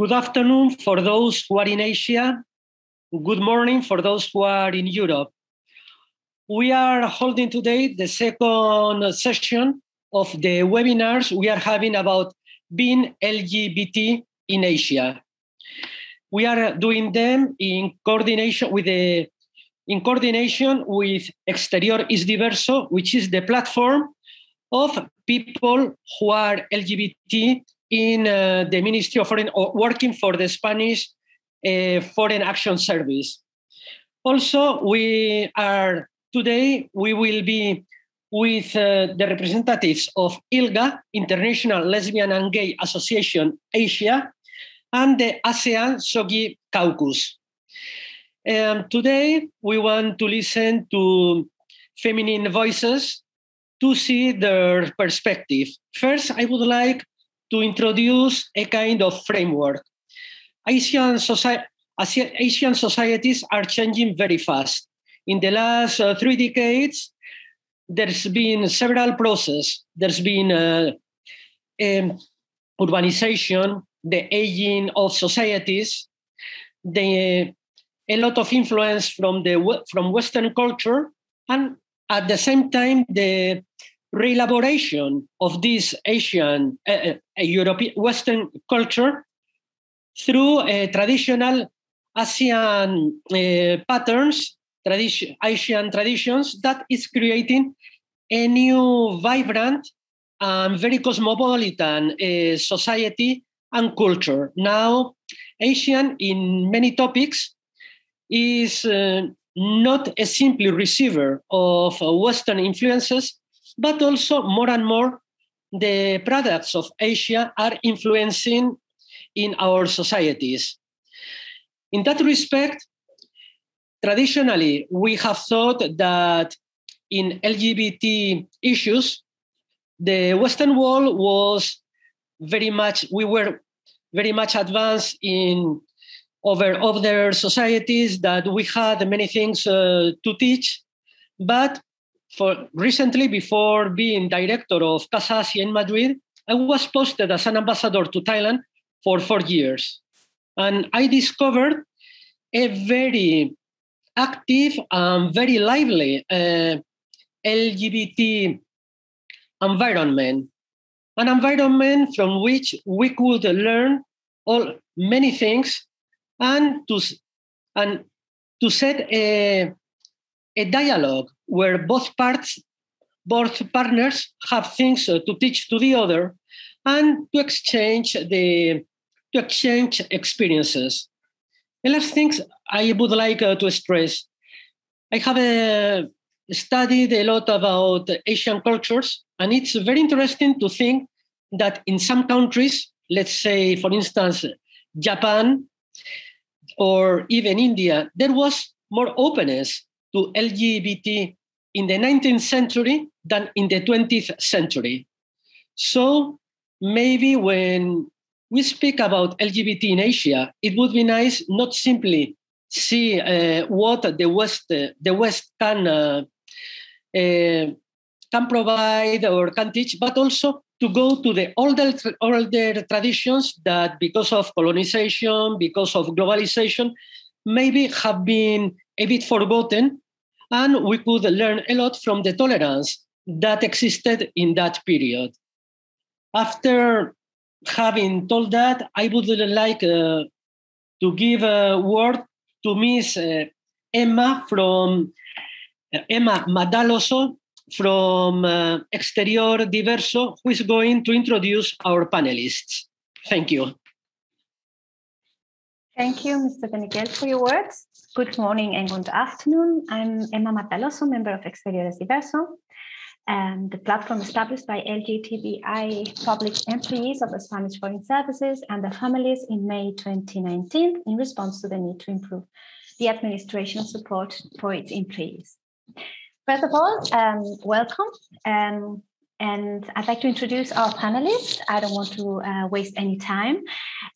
Good afternoon for those who are in Asia. Good morning for those who are in Europe. We are holding today the second session of the webinars we are having about being LGBT in Asia. We are doing them in coordination with the in coordination with Exterior is Diverso, which is the platform of people who are LGBT in uh, the Ministry of Foreign or working for the Spanish uh, Foreign Action Service. Also, we are today we will be with uh, the representatives of ILGA, International Lesbian and Gay Association Asia, and the ASEAN SOGI Caucus. Um, today, we want to listen to feminine voices to see their perspective. First, I would like to introduce a kind of framework. Asian, soci- Asian societies are changing very fast. In the last uh, three decades, there's been several processes. There's been uh, um, urbanization, the aging of societies, the, a lot of influence from the from Western culture, and at the same time the reelaboration of this Asian, uh, European, Western culture through traditional Asian uh, patterns, tradition, Asian traditions that is creating a new, vibrant, and very cosmopolitan society and culture. Now, Asian in many topics is not a simply receiver of Western influences, but also more and more the products of Asia are influencing in our societies. In that respect, traditionally, we have thought that in LGBT issues, the Western world was very much, we were very much advanced in over other societies that we had many things uh, to teach. But for recently, before being director of Casa Asia in Madrid, I was posted as an ambassador to Thailand for four years. And I discovered a very active and very lively uh, LGBT environment, an environment from which we could learn all many things and to and to set a, a dialogue where both parts both partners have things to teach to the other and to exchange the to exchange experiences. The last things I would like uh, to stress, I have uh, studied a lot about Asian cultures, and it's very interesting to think that in some countries, let's say, for instance, Japan or even India, there was more openness to LGBT in the 19th century than in the 20th century. So maybe when we speak about LGBT in Asia, it would be nice not simply see uh, what the West uh, the West can uh, uh can provide or can teach, but also to go to the older older traditions that, because of colonization, because of globalization, maybe have been a bit forgotten, and we could learn a lot from the tolerance that existed in that period. After having told that, I would like uh, to give a word to Miss uh, Emma from uh, Emma Madaloso from uh, Exterior Diverso, who is going to introduce our panelists. Thank you. Thank you, Mr. De for your words. Good morning and good afternoon. I'm Emma Madaloso, member of Exterior Diverso and the platform established by LGBTI public employees of the Spanish Foreign Services and their families in May 2019 in response to the need to improve the administration support for its employees. First of all, um, welcome. Um, and I'd like to introduce our panelists. I don't want to uh, waste any time.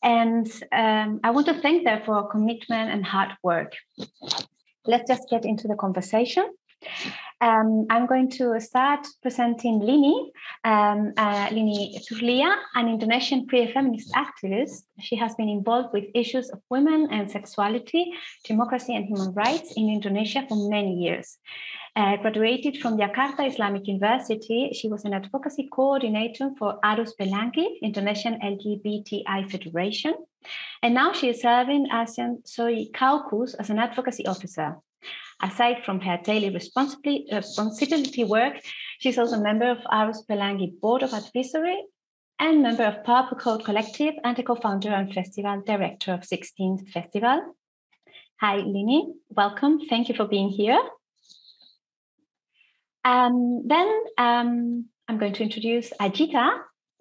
And um, I want to thank them for commitment and hard work. Let's just get into the conversation. Um, I'm going to start presenting Lini, um, uh, Lini Zurlia, an Indonesian queer feminist activist. She has been involved with issues of women and sexuality, democracy, and human rights in Indonesia for many years. Uh, graduated from Jakarta Islamic University, she was an advocacy coordinator for Arus Pelangi, Indonesian LGBTI Federation. And now she is serving as ASEAN SOGI Caucus as an advocacy officer. Aside from her daily responsibility, responsibility work, she's also a member of Arus Pelangi Board of Advisory and member of Purple Code Collective and a co-founder and festival director of 16th Festival. Hi, Lini. Welcome. Thank you for being here. Um, then um, I'm going to introduce Ajita.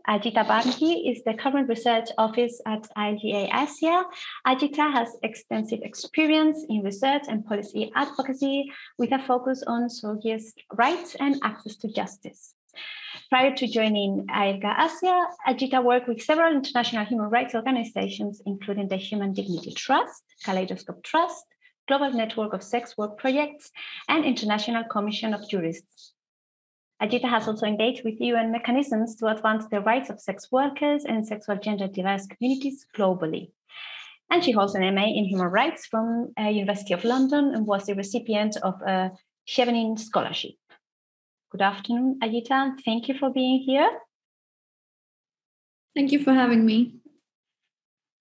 Ajita Banerjie is the current research office at ILGA Asia. Ajita has extensive experience in research and policy advocacy with a focus on soldiers' rights and access to justice. Prior to joining ILGA Asia, Ajita worked with several international human rights organizations, including the Human Dignity Trust, Kaleidoscope Trust, Global Network of Sex Work Projects, and International Commission of Jurists. Ajita has also engaged with UN mechanisms to advance the rights of sex workers and sexual gender diverse communities globally. And she holds an MA in Human Rights from uh, University of London and was the recipient of a Chevening Scholarship. Good afternoon, Ajita. Thank you for being here. Thank you for having me.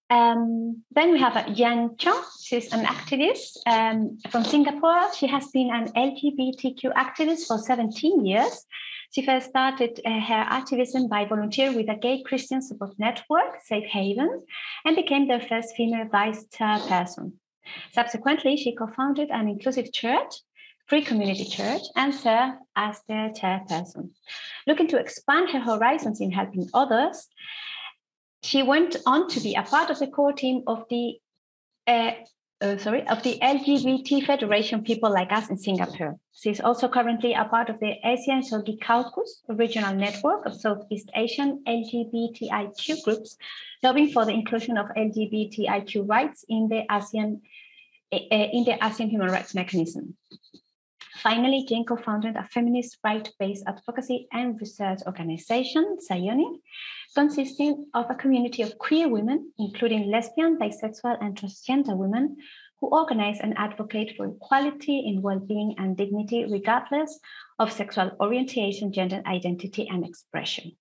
Um, then we have Jean Chong. She's an activist um, from Singapore. She has been an LGBTQ activist for 17 years. She first started uh, her activism by volunteering with a gay Christian support network, Safe Haven, and became their first female vice chairperson. Subsequently, she co founded an inclusive church, Free Community Church, and served as their chairperson. Looking to expand her horizons in helping others, she went on to be a part of the core team of the uh, uh, sorry of the LGBT Federation People Like Us in Singapore. She's also currently a part of the ASEAN Sogi Caucus, a regional network of Southeast Asian LGBTIQ groups, lobbying for the inclusion of LGBTIQ rights in the ASEAN uh, in the ASEAN Human Rights Mechanism. Finally, Jean co-founded a feminist right-based advocacy and research organization, Sayoni, consisting of a community of queer women, including lesbian, bisexual, and transgender women, who organize and advocate for equality in well-being and dignity, regardless of sexual orientation, gender identity, and expression.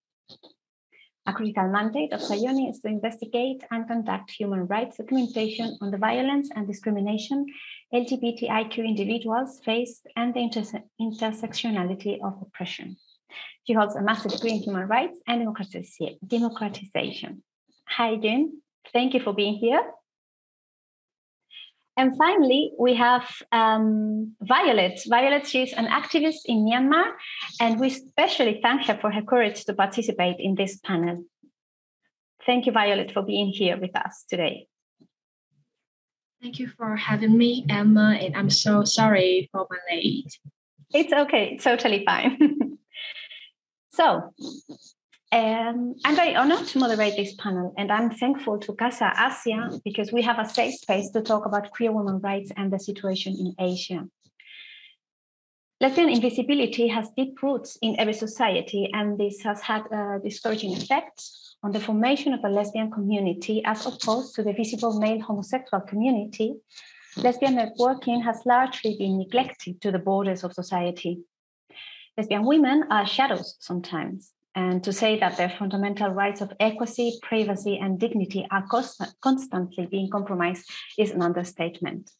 A critical mandate of Sayoni is to investigate and conduct human rights documentation on the violence and discrimination LGBTIQ individuals face and the interse intersectionality of oppression. She holds a master's degree in human rights and democratization. Hi, June. Thank you for being here. And finally, we have um, Violet. Violet, she's an activist in Myanmar, and we especially thank her for her courage to participate in this panel. Thank you, Violet, for being here with us today. Thank you for having me, Emma, and I'm so sorry for my late. It's okay, totally fine. so, um, I'm very honored to moderate this panel, and I'm thankful to Casa Asia because we have a safe space to talk about queer women rights and the situation in Asia. Lesbian invisibility has deep roots in every society, and this has had a discouraging effect on the formation of a lesbian community as opposed to the visible male homosexual community. Lesbian networking has largely been neglected to the borders of society. Lesbian women are shadows sometimes, and to say that their fundamental rights of equity, privacy, and dignity are const- constantly being compromised is an understatement.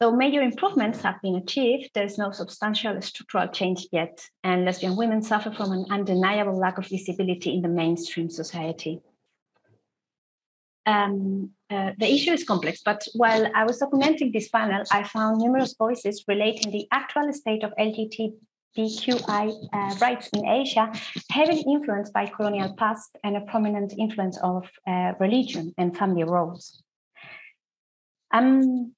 Though major improvements have been achieved, there is no substantial structural change yet, and lesbian women suffer from an undeniable lack of visibility in the mainstream society. Um, uh, the issue is complex, but while I was documenting this panel, I found numerous voices relating the actual state of LGBT LGBTQI uh, rights in Asia, heavily influenced by colonial past and a prominent influence of uh, religion and family roles. Um,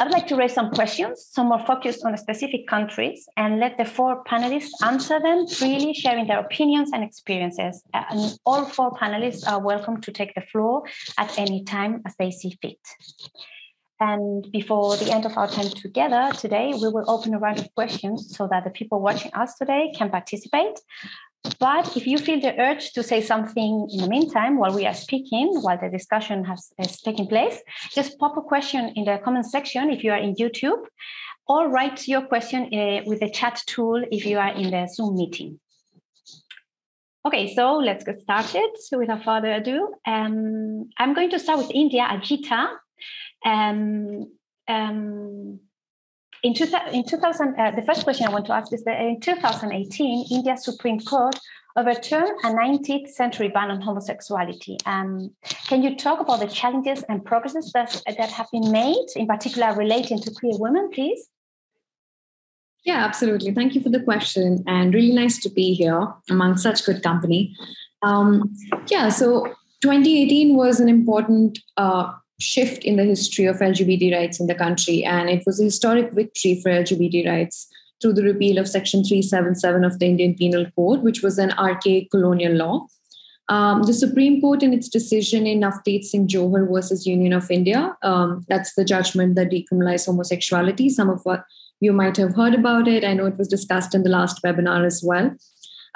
I'd like to raise some questions, some more focused on specific countries, and let the four panelists answer them freely, sharing their opinions and experiences. Uh, and all four panelists are welcome to take the floor at any time as they see fit. And before the end of our time together today, we will open a round of questions so that the people watching us today can participate. But if you feel the urge to say something in the meantime while we are speaking, while the discussion has, has taken place, just pop a question in the comment section if you are in YouTube, or write your question uh, with the chat tool if you are in the Zoom meeting. Okay, so let's get started. So without further ado, um, I'm going to start with India, Ajita. Um, um, in, two, in 2000, uh, the first question I want to ask is that in 2018, India's Supreme Court overturned a 19th century ban on homosexuality. Um, can you talk about the challenges and progresses that, that have been made, in particular relating to queer women, please? Yeah, absolutely. Thank you for the question, and really nice to be here among such good company. Um, yeah, so 2018 was an important uh, shift in the history of LGBT rights in the country. And it was a historic victory for LGBT rights through the repeal of Section 377 of the Indian Penal Code, which was an archaic colonial law. Um, the Supreme Court, in its decision in Navtej Singh Johar versus Union of India, um, that's the judgment that decriminalized homosexuality. Some of what you might have heard about it. I know it was discussed in the last webinar as well.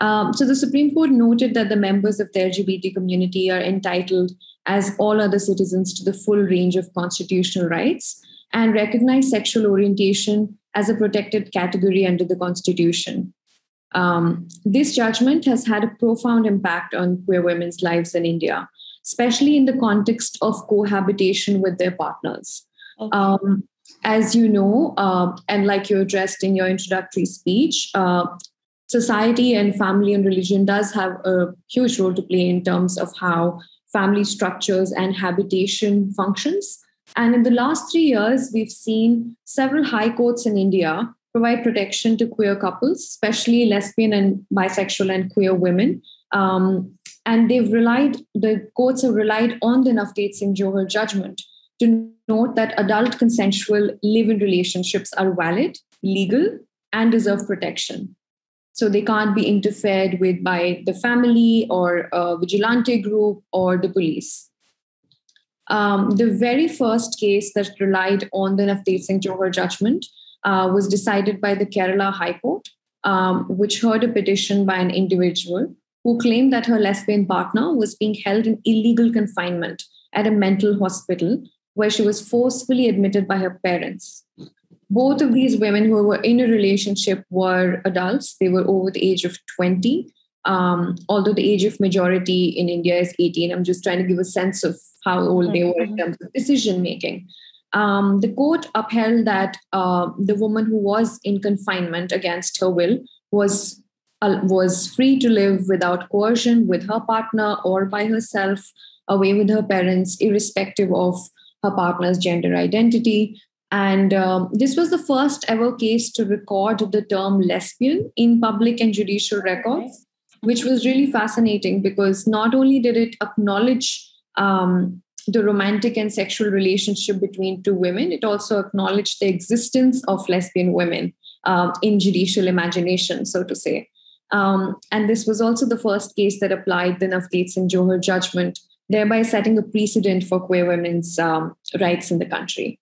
Um, so the Supreme Court noted that the members of the LGBT community are entitled as all other citizens to the full range of constitutional rights and recognize sexual orientation as a protected category under the Constitution. Um, this judgment has had a profound impact on queer women's lives in India, especially in the context of cohabitation with their partners. Okay. Um, as you know, uh, and like you addressed in your introductory speech, uh, society and family and religion does have a huge role to play in terms of how family structures and habitation functions. And in the last three years, we've seen several high courts in India provide protection to queer couples, especially lesbian and bisexual and queer women. Um, and they've relied, the courts have relied on the Navtej Singh Johar judgment to note that adult consensual live in relationships are valid, legal, and deserve protection. So they can't be interfered with by the family or a vigilante group or the police. Um, the very first case that relied on the Navtej Singh Johar judgment uh, was decided by the Kerala High Court, um, which heard a petition by an individual who claimed that her lesbian partner was being held in illegal confinement at a mental hospital where she was forcefully admitted by her parents both of these women who were in a relationship were adults. They were over the age of 20. Um, although the age of majority in India is 18, I'm just trying to give a sense of how old they were in mm-hmm. terms of decision making. Um, the court upheld that uh, the woman who was in confinement against her will was uh, was free to live without coercion with her partner or by herself, away with her parents, irrespective of her partner's gender identity. And um, this was the first ever case to record the term lesbian in public and judicial records, which was really fascinating because not only did it acknowledge um, the romantic and sexual relationship between two women, it also acknowledged the existence of lesbian women um, in judicial imagination, so to say. Um, and this was also the first case that applied the Navtej Singh Johar judgment, thereby setting a precedent for queer women's um, rights in the country.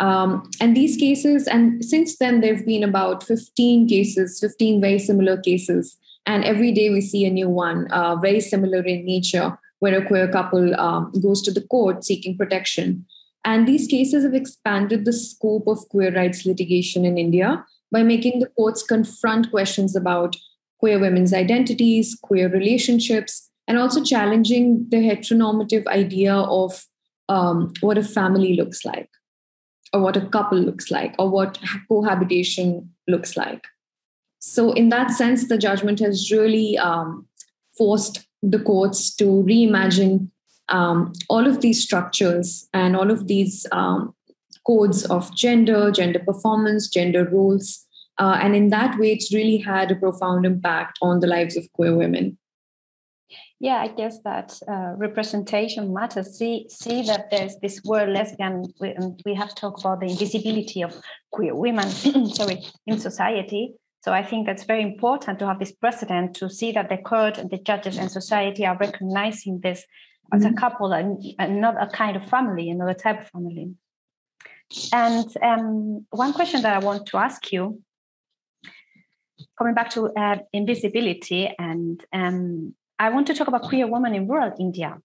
Um, and these cases, and since then, there have been about 15 cases, 15 very similar cases. And every day we see a new one, uh, very similar in nature, where a queer couple um, goes to the court seeking protection. And these cases have expanded the scope of queer rights litigation in India by making the courts confront questions about queer women's identities, queer relationships, and also challenging the heteronormative idea of um, what a family looks like or what a couple looks like or what cohabitation looks like. So in that sense the judgment has really um, forced the courts to reimagine um, all of these structures and all of these um, codes of gender gender performance gender roles. Uh, and in that way it's really had a profound impact on the lives of queer women yeah, I guess that uh, representation matters. See, see that there's this word lesbian. We, we have talked about the invisibility of queer women, sorry, in society. So I think that's very important to have this precedent to see that the court, the judges, and society are recognizing this mm-hmm. as a mm-hmm. couple and, and not a kind of family, another type of family. And um, one question that I want to ask you, coming back to uh, invisibility, and um, I want to talk about queer women in rural India.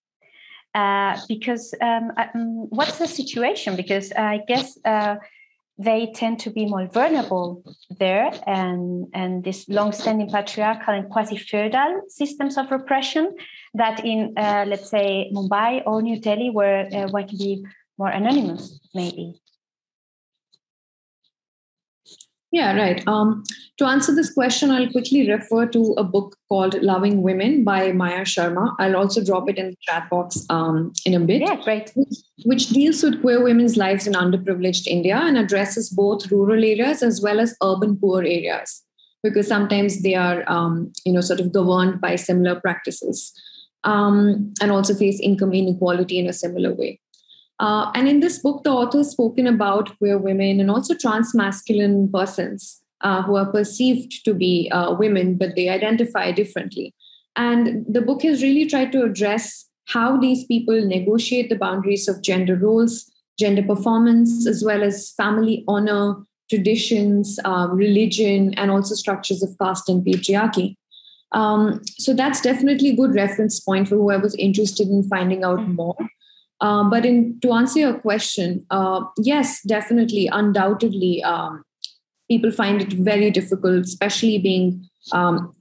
Uh, because um, um what's the situation? Because I guess uh, they tend to be more vulnerable there and and this long-standing patriarchal and quasi-feudal systems of repression that in uh, let's say mumbai or new delhi where uh, one can be more anonymous maybe yeah, right. Um, to answer this question, I'll quickly refer to a book called Loving Women by Maya Sharma. I'll also drop it in the chat box um, in a bit. Yeah. Which, which deals with queer women's lives in underprivileged India and addresses both rural areas as well as urban poor areas, because sometimes they are, um, you know, sort of governed by similar practices um, and also face income inequality in a similar way. Uh, and in this book, the author has spoken about queer women and also trans masculine persons uh, who are perceived to be uh, women, but they identify differently. And the book has really tried to address how these people negotiate the boundaries of gender roles, gender performance, as well as family honor, traditions, um, religion, and also structures of caste and patriarchy. Um, so that's definitely a good reference point for whoever's interested in finding out mm. more. Um, but in to answer your question, uh, yes, definitely, undoubtedly, um, people find it very difficult, especially being um,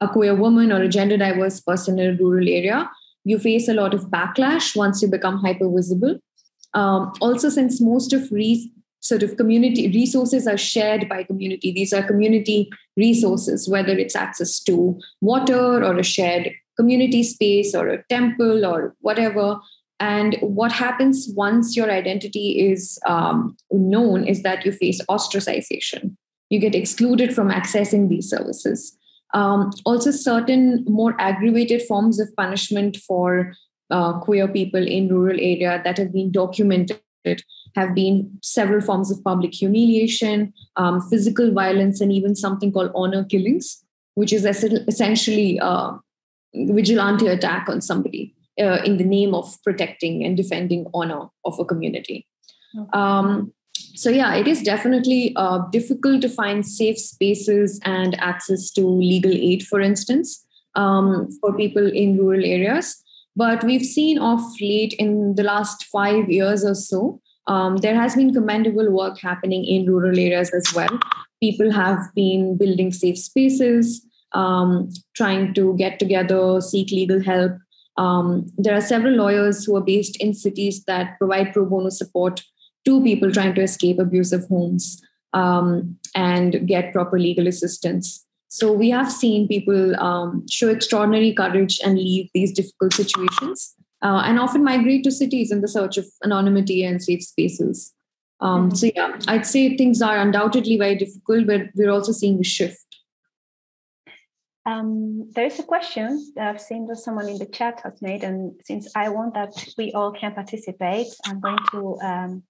a queer woman or a gender diverse person in a rural area. You face a lot of backlash once you become hyper visible. Um, also, since most of re- sort of community resources are shared by community, these are community resources, whether it's access to water or a shared community space or a temple or whatever and what happens once your identity is um, known is that you face ostracization. You get excluded from accessing these services. Um, also, certain more aggravated forms of punishment for uh, queer people in rural area that have been documented have been several forms of public humiliation, um, physical violence, and even something called honor killings, which is essentially a uh, vigilante attack on somebody uh, in the name of protecting and defending honor of a community. Okay. Um, so yeah, it is definitely uh, difficult to find safe spaces and access to legal aid, for instance, um, for people in rural areas. But we've seen of late in the last five years or so, um, there has been commendable work happening in rural areas as well. People have been building safe spaces, um, trying to get together, seek legal help, um, there are several lawyers who are based in cities that provide pro bono support to people trying to escape abusive homes um, and get proper legal assistance. So we have seen people um, show extraordinary courage and leave these difficult situations uh, and often migrate to cities in the search of anonymity and safe spaces. Um, mm-hmm. So, yeah, I'd say things are undoubtedly very difficult, but we're also seeing a shift. Um, there is a question that I've seen that someone in the chat has made, and since I want that we all can participate, I'm going to um,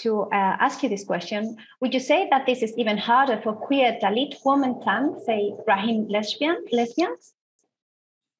to uh, ask you this question. Would you say that this is even harder for queer Dalit women trans, say Rahim lesbian lesbians?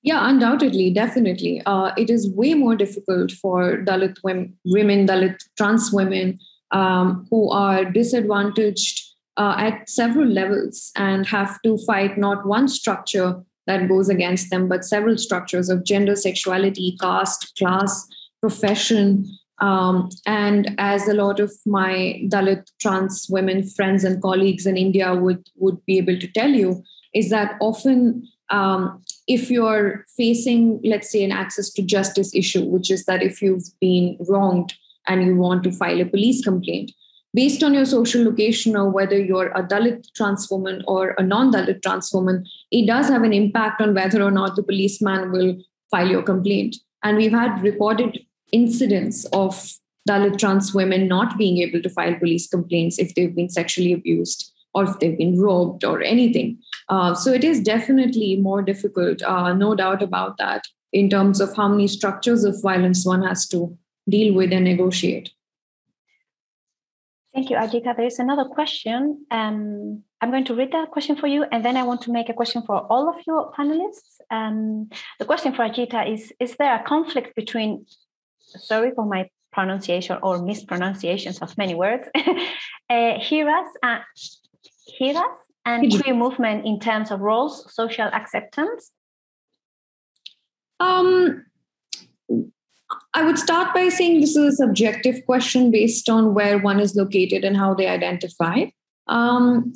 Yeah, undoubtedly, definitely. Uh, it is way more difficult for Dalit women, women Dalit trans women um, who are disadvantaged uh, at several levels and have to fight not one structure that goes against them, but several structures of gender, sexuality, caste, class, profession. Um, and as a lot of my Dalit trans women friends and colleagues in India would, would be able to tell you, is that often um, if you're facing, let's say, an access to justice issue, which is that if you've been wronged and you want to file a police complaint, based on your social location or whether you're a Dalit trans woman or a non Dalit trans woman, it does have an impact on whether or not the policeman will file your complaint. And we've had reported incidents of Dalit trans women not being able to file police complaints if they've been sexually abused or if they've been robbed or anything. Uh, so it is definitely more difficult, uh, no doubt about that, in terms of how many structures of violence one has to deal with and negotiate. Thank you, Ajita. There is another question. Um, I'm going to read that question for you, and then I want to make a question for all of your panelists. Um, the question for Ajita is Is there a conflict between, sorry for my pronunciation or mispronunciations of many words. uh, Hijras, uh, and queer movement in terms of roles, social acceptance? Um, I would start by saying this is a subjective question based on where one is located and how they identify. Um,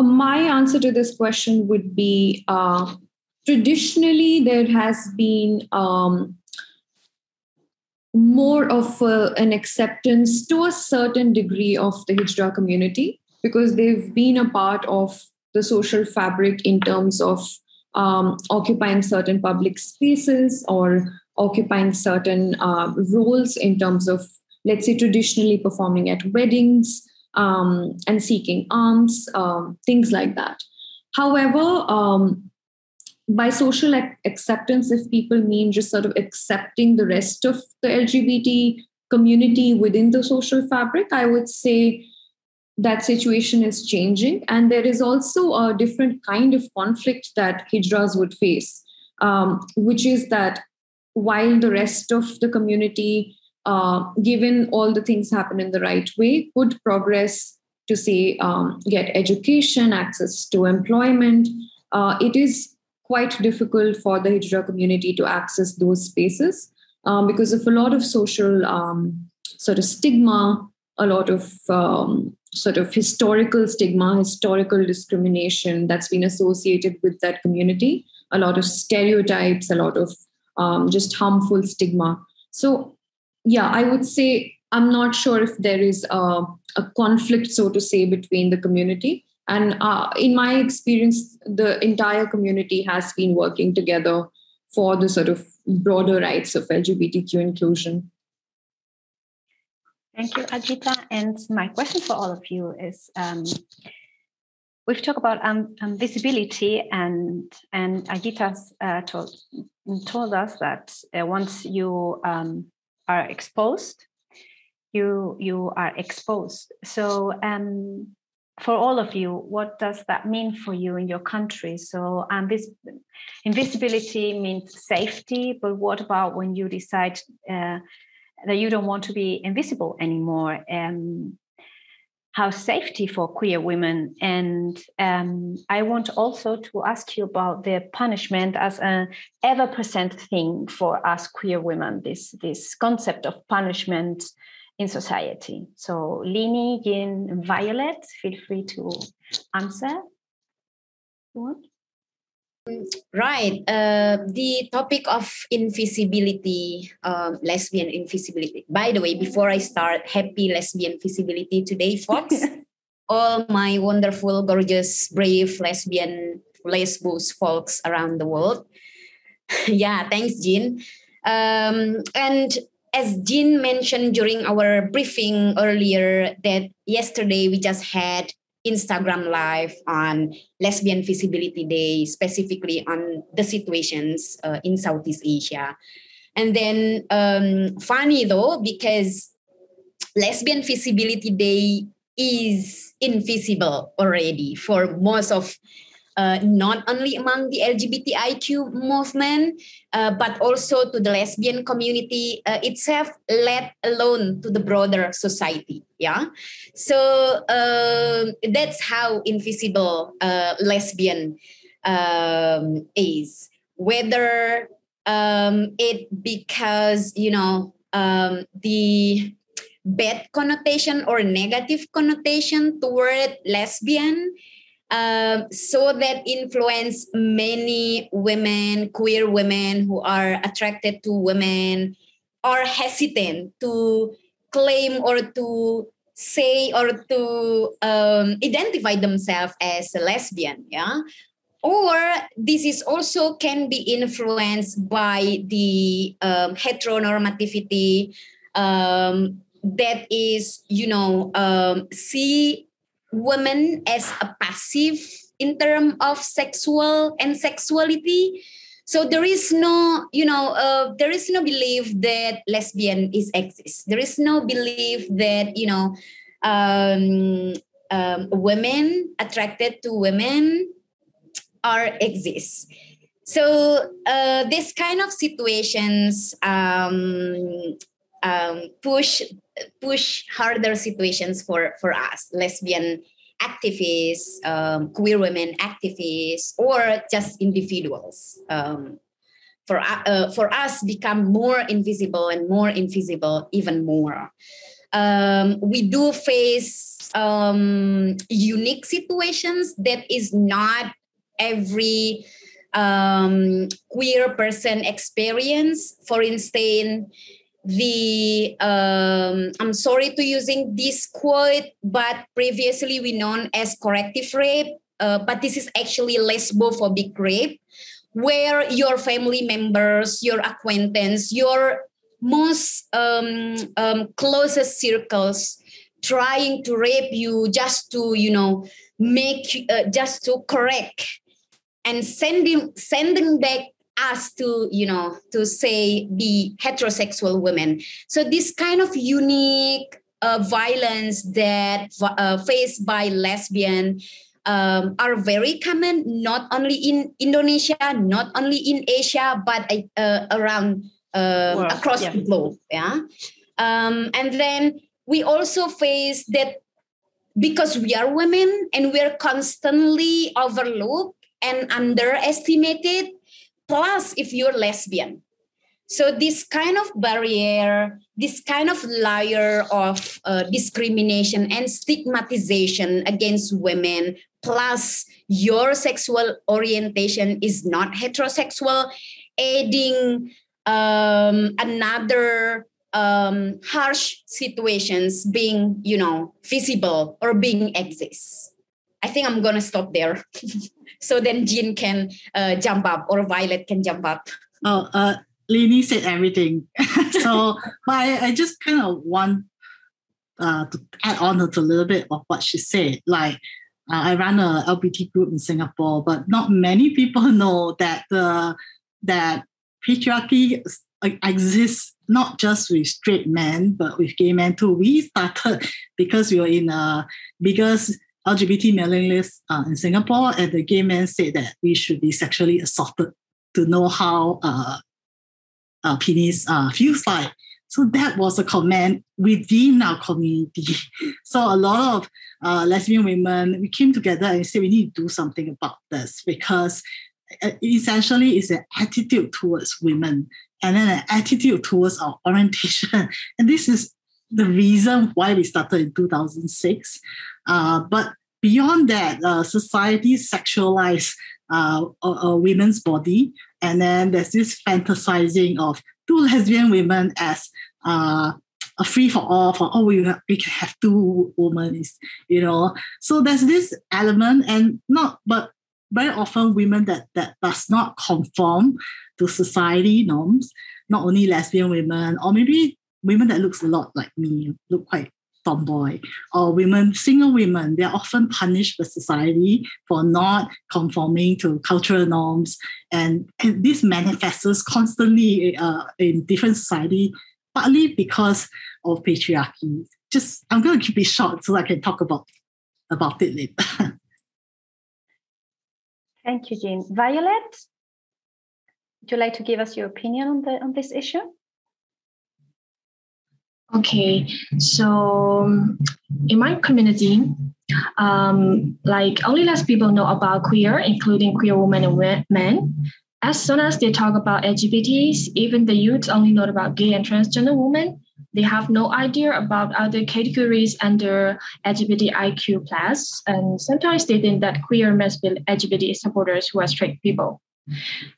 my answer to this question would be uh, traditionally there has been um, more of an acceptance to a certain degree of the Hijra community because they've been a part of the social fabric in terms of um, occupying certain public spaces or occupying certain uh, roles in terms of, let's say, traditionally performing at weddings um, and seeking alms, um, things like that. However, um, by social ac- acceptance, if people mean just sort of accepting the rest of the LGBT community within the social fabric, I would say that situation is changing. And there is also a different kind of conflict that hijras would face, um, which is that while the rest of the community, uh, given all the things happen in the right way, could progress to say um, get education, access to employment, uh, it is quite difficult for the Hijra community to access those spaces um, because of a lot of social um, sort of stigma, a lot of um, sort of historical stigma, historical discrimination that's been associated with that community, a lot of stereotypes, a lot of um, just harmful stigma. So, yeah, I would say I'm not sure if there is a, a conflict, so to say, between the community. And uh, in my experience, the entire community has been working together for the sort of broader rights of LGBTQ inclusion. Thank you, Ajita. And my question for all of you is um, we've talked about um, um, visibility, and, and Ajita uh, told, told us that uh, once you um, are exposed, you, you are exposed. So, um, for all of you, what does that mean for you in your country? So, um, this invisibility means safety, but what about when you decide uh, that you don't want to be invisible anymore. Um, how safety for queer women. And um, i want also to ask you about the punishment as an ever present thing for us queer women this this concept of punishment in society. So lini yin violet feel free to answer. You want Right. Uh, the topic of invisibility, um, lesbian invisibility. By the way, before I start, happy lesbian visibility today, folks. All my wonderful, gorgeous, brave lesbian lesbos folks around the world. yeah, thanks, Jean. Um, and as Jean mentioned during our briefing earlier, that yesterday we just had Instagram Live on Lesbian Visibility Day, specifically on the situations uh, in Southeast Asia. And then, um, funny though, because Lesbian Visibility Day is invisible already for most of uh, not only among the LGBTIQ movement, uh, but also to the lesbian community uh, itself, let alone to the broader society. Yeah, so um, that's how invisible uh, lesbian um, is. Whether um, it because you know um, the bad connotation or negative connotation toward lesbian um, so that influence many women, queer women who are attracted to women, are hesitant to claim or to say or to um, identify themselves as a lesbian. Yeah. Or this is also can be influenced by the um, heteronormativity um, that is, you know, um, see women as a passive in terms of sexual and sexuality. So there is no you know uh, there is no belief that lesbian is exist. There is no belief that you know um, um, women attracted to women are exist. So uh, this kind of situations um, um, push push harder situations for for us lesbian activists um, queer women activists or just individuals. Um, for, uh, for us become more invisible and more invisible even more. Um, we do face um, unique situations that is not every um, queer person experience. For instance the um, i'm sorry to using this quote but previously we known as corrective rape uh, but this is actually lesbophobic rape where your family members your acquaintance your most um, um, closest circles trying to rape you just to you know make uh, just to correct and sending sending back us to you know to say be heterosexual women so this kind of unique uh, violence that uh, faced by lesbian um, are very common not only in indonesia not only in asia but uh, around uh, across yeah. the globe yeah um, and then we also face that because we are women and we're constantly overlooked and underestimated plus if you're lesbian. So this kind of barrier this kind of layer of uh, discrimination and stigmatization against women plus your sexual orientation is not heterosexual adding um, another um, harsh situations being you know visible or being exists i think i'm gonna stop there so then Jean can uh, jump up or Violet can jump up. Oh, uh, Lini said everything. so, but I, I just kind of want uh, to add on to a little bit of what she said. Like, uh, I run a LGBT group in Singapore, but not many people know that the that patriarchy exists not just with straight men, but with gay men too. We started because we were in a biggest LGBT mailing list uh, in Singapore, and the gay men said that we should be sexually assaulted to know how uh, uh, penis uh, feels like. So that was a comment within our community. So a lot of uh, lesbian women, we came together and said we need to do something about this because uh, essentially it's an attitude towards women and then an attitude towards our orientation. And this is the reason why we started in 2006. Uh, but beyond that, uh, society sexualize uh, a, a, women's body, and then there's this fantasizing of two lesbian women as uh, a free for all for oh we, we can have two women, you know. So there's this element, and not but very often women that that does not conform to society norms, not only lesbian women, or maybe women that looks a lot like me, look quite tomboy, or women, single women, they're often punished by society for not conforming to cultural norms. And, and this manifests constantly uh, in different society, partly because of patriarchy. Just I'm going to keep it short so I can talk about about it later. Thank you, Jean. Violet, would you like to give us your opinion on the on this issue? Okay, so um, in my community, um, like only less people know about queer, including queer women and men. As soon as they talk about LGBTs, even the youth only know about gay and transgender women. They have no idea about other categories under LGBTIQ plus, and sometimes they think that queer must be LGBT supporters who are straight people.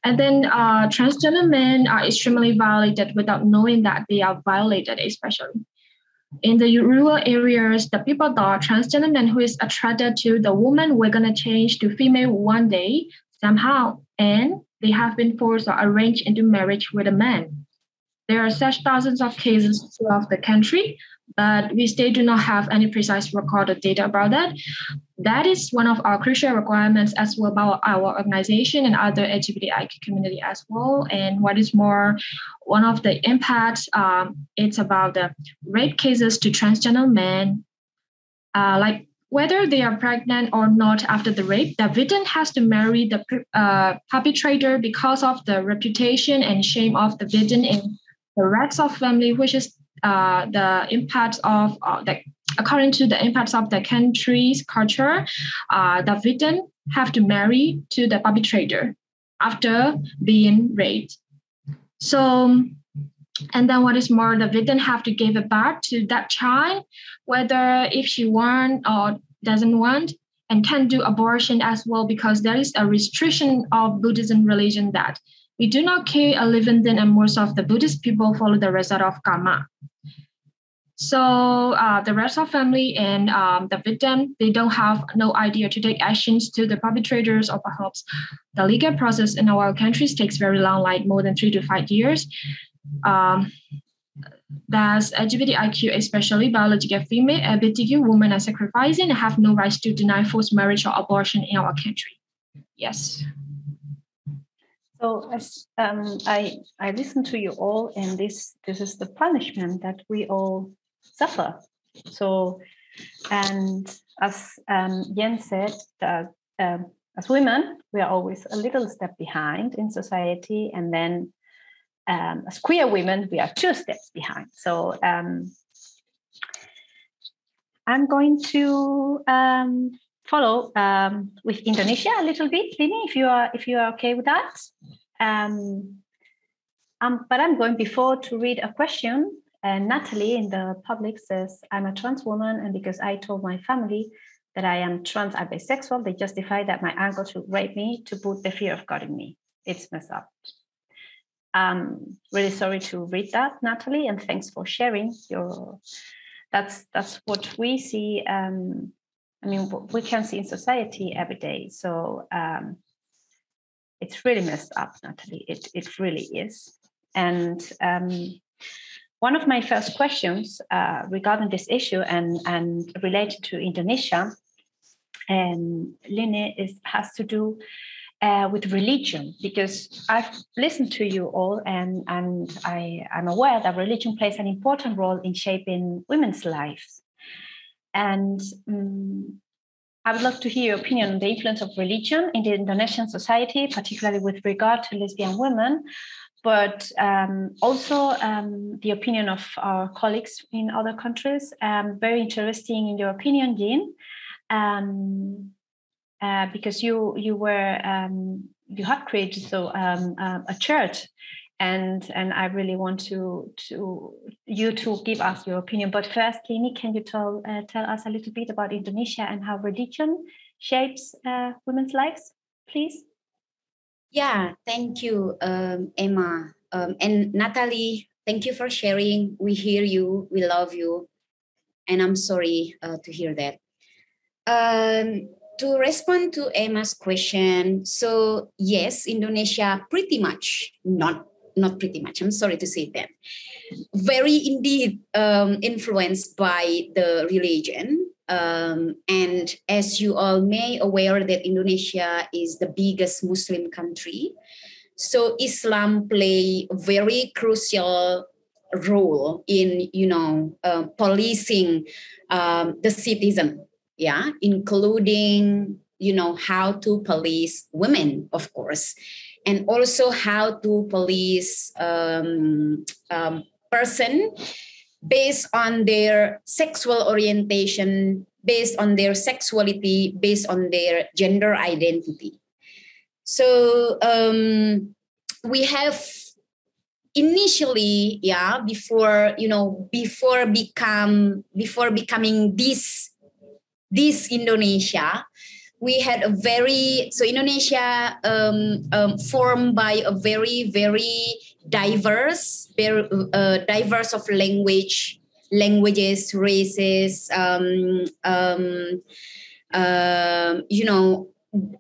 And then uh, transgender men are extremely violated without knowing that they are violated, especially. In the rural areas, the people thought transgender men who is attracted to the woman were going to change to female one day somehow, and they have been forced or arranged into marriage with a man. There are such thousands of cases throughout the country, but we still do not have any precise recorded data about that. That is one of our crucial requirements as well about our organization and other LGBTIQ community as well. And what is more, one of the impacts, um, it's about the rape cases to transgender men, uh, like whether they are pregnant or not after the rape, the victim has to marry the uh, perpetrator because of the reputation and shame of the victim in the rest of family, which is uh, the impact of uh, the according to the impacts of the country's culture, uh, the victim have to marry to the perpetrator after being raped. So, and then what is more, the victim have to give a birth to that child, whether if she want or doesn't want, and can do abortion as well because there is a restriction of Buddhism religion that we do not kill a living thing, and most of the Buddhist people follow the result of karma. So uh, the rest of family and um, the victim, they don't have no idea to take actions to the perpetrators or perhaps the legal process in our countries takes very long, like more than three to five years. Um, Thus, LGBTIQ, especially biological female, LGBTQ women are sacrificing and have no rights to deny forced marriage or abortion in our country. Yes. So um, I I listen to you all, and this this is the punishment that we all suffer. So, and as um, said, that um, as women, we are always a little step behind in society, and then um, as queer women, we are two steps behind. So um, I'm going to um, follow um, with Indonesia a little bit, Lini, if you are if you are okay with that. Um, but I'm going before to read a question and Natalie in the public says, I'm a trans woman, and because I told my family that I am trans and bisexual, they justify that my uncle should rape me to put the fear of God in me. It's messed up. I'm really sorry to read that, Natalie, and thanks for sharing your. That's that's what we see. Um, I mean, we can see in society every day. So um, it's really messed up, Natalie. It it really is. And um, one of my first questions uh, regarding this issue and, and related to Indonesia, and Lini, is has to do uh, with religion because I've listened to you all and and I I'm aware that religion plays an important role in shaping women's lives, and um, I would love to hear your opinion on the influence of religion in the Indonesian society, particularly with regard to lesbian women, but um, also um, the opinion of our colleagues in other countries. Um, very interesting in your opinion, Jean, um, uh, because you you were um, you have created so um, uh, a church, and and I really want to to you to give us your opinion. But first, Lini, can you tell uh, tell us a little bit about Indonesia and how religion shapes uh, women's lives, please? Yeah, thank you, um, Emma. Um, and Natalie, thank you for sharing. We hear you, we love you. And I'm sorry uh, to hear that. Um, to respond to Emma's question, so yes, Indonesia pretty much, not not pretty much, I'm sorry to say that, very indeed um, influenced by the religion um, and as you all may aware that Indonesia is the biggest Muslim country, so Islam play a very crucial role in you know uh, policing um, the citizen, yeah, including you know how to police women, of course, and also how to police um, um, person based on their sexual orientation, based on their sexuality, based on their gender identity. So um, we have initially, yeah, before you know, before become before becoming this this Indonesia, we had a very so Indonesia um, um, formed by a very very diverse, very uh, diverse of language, languages, races, um, um, uh, you know,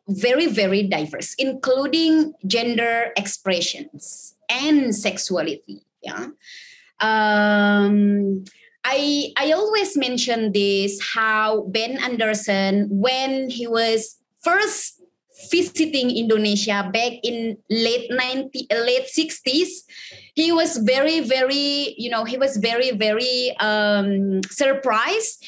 very, very diverse, including gender expressions and sexuality. Yeah. Um, I I always mention this how Ben Anderson when he was first visiting Indonesia back in late 90 late 60s he was very very you know he was very very um, surprised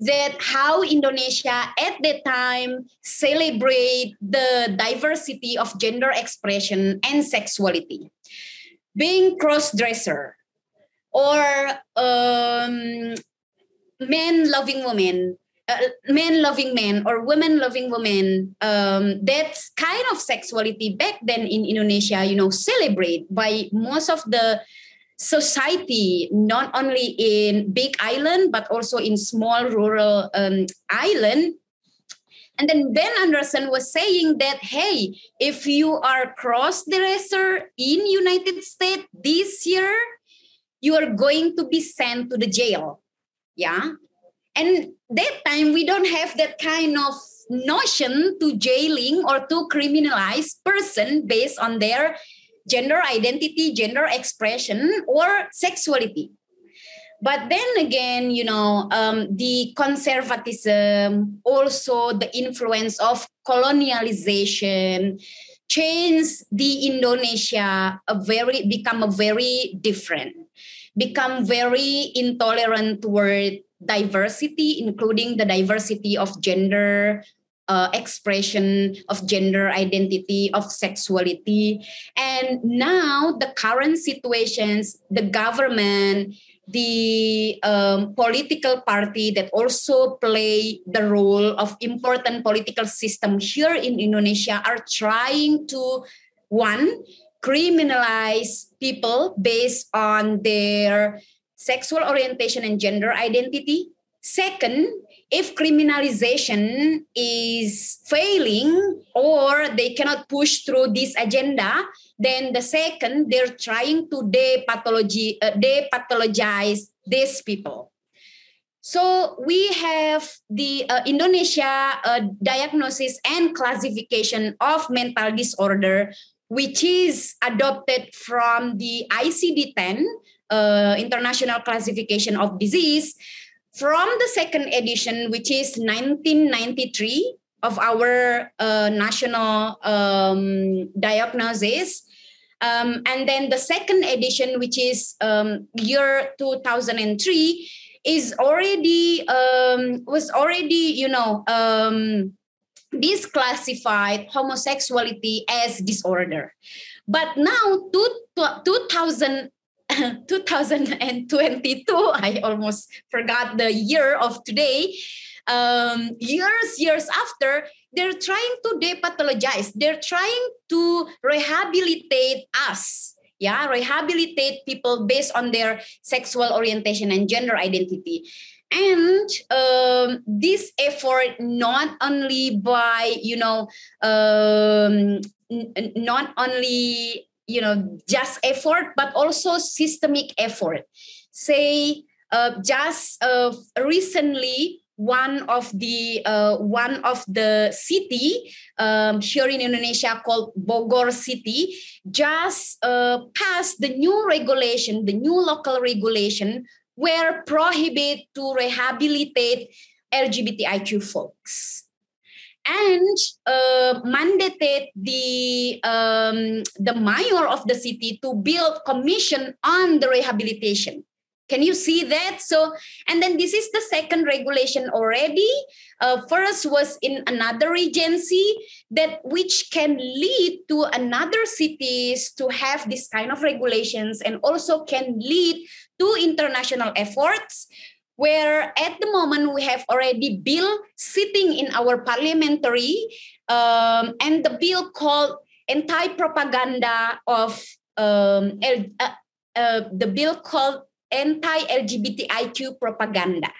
that how Indonesia at that time celebrate the diversity of gender expression and sexuality. Being cross-dresser or um, men loving women uh, men loving men or women loving women um, that kind of sexuality back then in indonesia you know celebrate by most of the society not only in big island but also in small rural um, island. And then ben anderson was saying that hey if you are cross-dresser in united states this year you are going to be sent to the jail. Yeah and that time we don't have that kind of notion to jailing or to criminalize person based on their gender identity gender expression or sexuality. But then again you know um, the conservatism also the influence of colonialization changed the indonesia a very become a very different become very intolerant toward diversity, including the diversity of gender, uh, expression of gender identity, of sexuality. And now, the current situations, the government, the um, political party that also play the role of important political system here in Indonesia are trying to one criminalize people based on their sexual orientation and gender identity. Second, if criminalization is failing or they cannot push through this agenda, then the second, they're trying to depathology, uh, depathologize these people. So we have the uh, Indonesia uh, diagnosis and classification of mental disorder, which is adopted from the ICD-10, uh, International Classification of Disease from the second edition, which is 1993 of our uh, national um, diagnosis. Um, and then the second edition, which is um, year 2003, is already um, was already you know um, disclassified homosexuality as disorder. But now, two, 2000 2022 i almost forgot the year of today. Um, years years after they're trying to depathologize they're trying to rehabilitate us. Yeah rehabilitate people based on their sexual orientation and gender identity. And um, this effort not only by you know um, n- not only you know just effort but also systemic effort. Say uh, just uh, recently one of the uh, one of the city um, here in Indonesia called Bogor City just uh, passed the new regulation, the new local regulation, where prohibit to rehabilitate LGBTIQ folks and uh, mandated the um, the mayor of the city to build commission on the rehabilitation. Can you see that? So and then this is the second regulation already. Uh, first was in another regency that which can lead to another cities to have this kind of regulations and also can lead to international efforts where at the moment we have already bill sitting in our parliamentary um, and the bill called anti-propaganda of um, L, uh, uh, the bill called anti-LGBTIQ propaganda.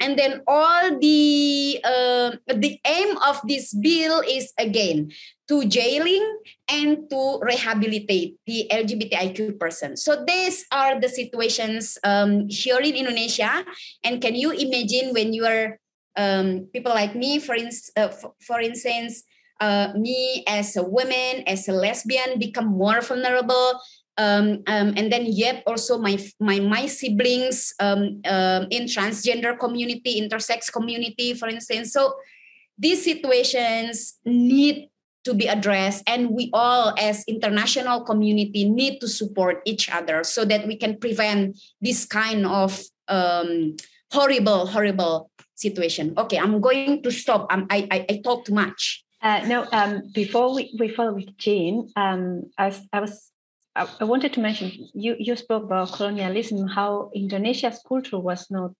And then all the uh, the aim of this bill is again to jailing and to rehabilitate the LGBTIQ person. So these are the situations um, here in Indonesia. And can you imagine when you are um, people like me, for, ins- uh, for, for instance, uh, me as a woman, as a lesbian, become more vulnerable um, um, and then yet also my my my siblings um, um, in transgender community, intersex community, for instance. So these situations need to be addressed, and we all, as international community, need to support each other so that we can prevent this kind of um, horrible, horrible situation. Okay, I'm going to stop. Um, I, I I talk too much. Uh, no, um, before we, we follow with Jean, um, I I was I, I wanted to mention you you spoke about colonialism, how Indonesia's culture was not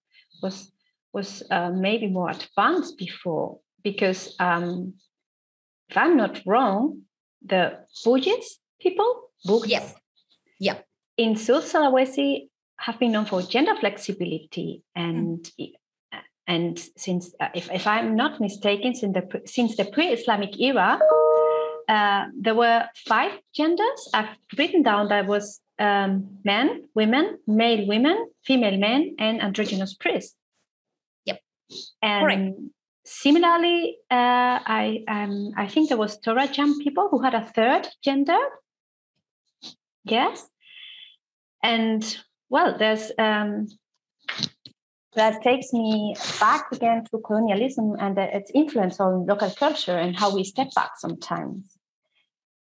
was was uh, maybe more advanced before because um, if I'm not wrong, the Bugis people, Bugis, Yep. Yep. in South Sulawesi have been known for gender flexibility and and since uh, if, if I'm not mistaken, since the pre- since the pre-Islamic era, uh, there were five genders. I've written down that was um, men, women, male women, female men, and androgynous priests. Yep. And Correct. Similarly, uh, I um, I think there was Torajan people who had a third gender. Yes. And well, there's um, that takes me back again to colonialism and its influence on local culture and how we step back sometimes.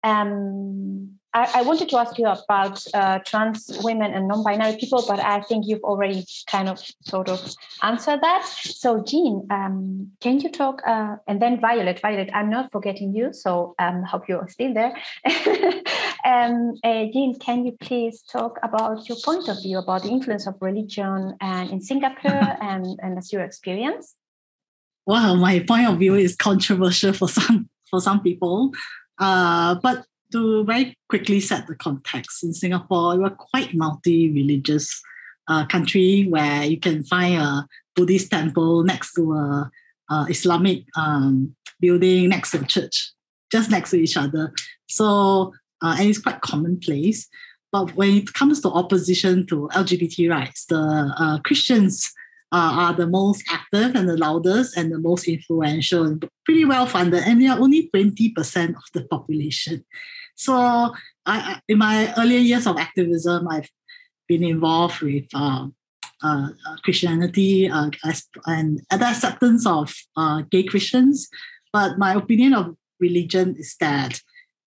Um, I, I wanted to ask you about uh, trans women and non-binary people, but I think you've already kind of sort of answered that. So, Jean, um, can you talk? Uh, and then Violet, Violet, I'm not forgetting you, so um, hope you're still there. um, uh, Jean, can you please talk about your point of view about the influence of religion and in Singapore and, and as your experience? Well, my point of view is controversial for some for some people. Uh, but to very quickly set the context, in Singapore, we're quite multi-religious uh, country where you can find a Buddhist temple next to a, a Islamic um, building next to a church, just next to each other. So uh, and it's quite commonplace. But when it comes to opposition to LGBT rights, the uh, Christians uh, are the most active and the loudest and the most influential pretty well funded, and they are only 20% of the population. So, I, in my earlier years of activism, I've been involved with uh, uh, Christianity uh, and the acceptance of uh, gay Christians. But my opinion of religion is that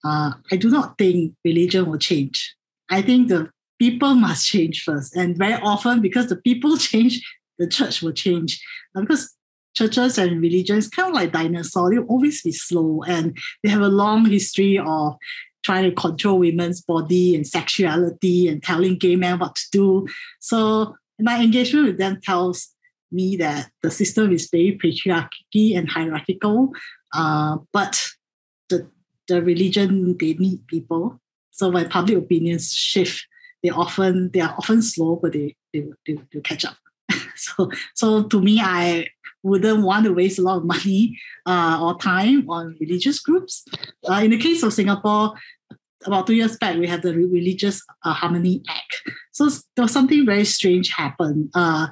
uh, I do not think religion will change. I think the people must change first. And very often, because the people change, the church will change. Uh, because churches and religions kind of like dinosaurs, they'll always be slow and they have a long history of trying to control women's body and sexuality and telling gay men what to do. So my engagement with them tells me that the system is very patriarchy and hierarchical, uh, but the, the religion, they need people. So when public opinions shift, they often they are often slow, but they they, they, they catch up. so so to me, I wouldn't want to waste a lot of money uh, or time on religious groups. Uh, in the case of Singapore, about two years back, we had the Religious uh, Harmony Act. So there was something very strange happened. Uh,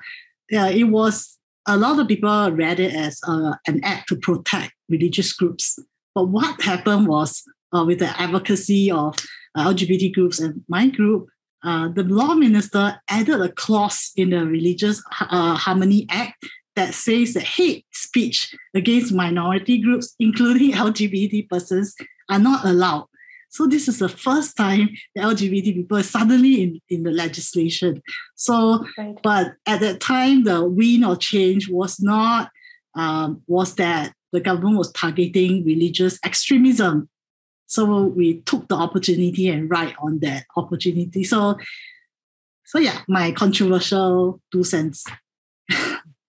yeah, it was a lot of people read it as uh, an act to protect religious groups. But what happened was uh, with the advocacy of uh, LGBT groups and my group, uh, the law minister added a clause in the Religious Harmony Act that says that hate speech against minority groups, including LGBT persons, are not allowed. So this is the first time the LGBT people are suddenly in, in the legislation. So, Right. but at that time, the win or change was not um, was that the government was targeting religious extremism. So we took the opportunity and ride on that opportunity. So, so yeah, my controversial two cents.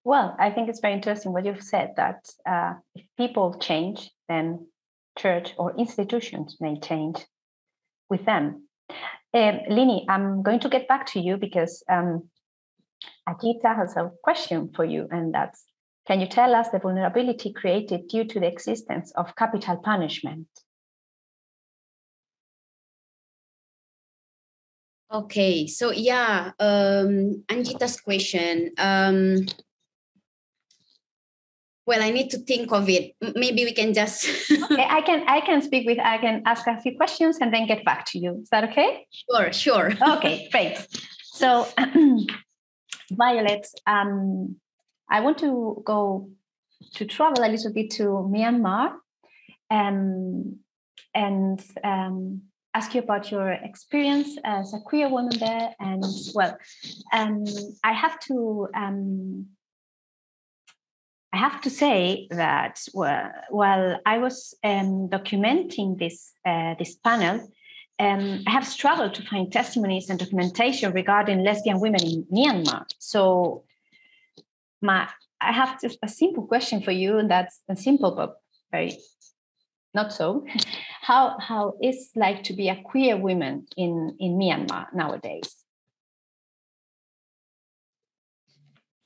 Well, I think it's very interesting what you've said that uh, if people change, then church or institutions may change with them. Um, Lini, I'm going to get back to you because um, Ajita has a question for you, and that's can you tell us the vulnerability created due to the existence of capital punishment? Okay, so yeah, um, Anjita's question. Um, well, I need to think of it. Maybe we can just. Okay, I can I can speak with I can ask a few questions and then get back to you. Is that okay? sure, sure. okay, great. So, Violet, um, I want to go to travel a little bit to Myanmar um, and um, ask you about your experience as a queer woman there. And well, um, I have to. I have to say that well, while I was um, documenting this uh, this panel, um, I have struggled to find testimonies and documentation regarding lesbian women in Myanmar. So, my, I have just a simple question for you, and that's a simple but very not so. How how is it like to be a queer woman in in Myanmar nowadays?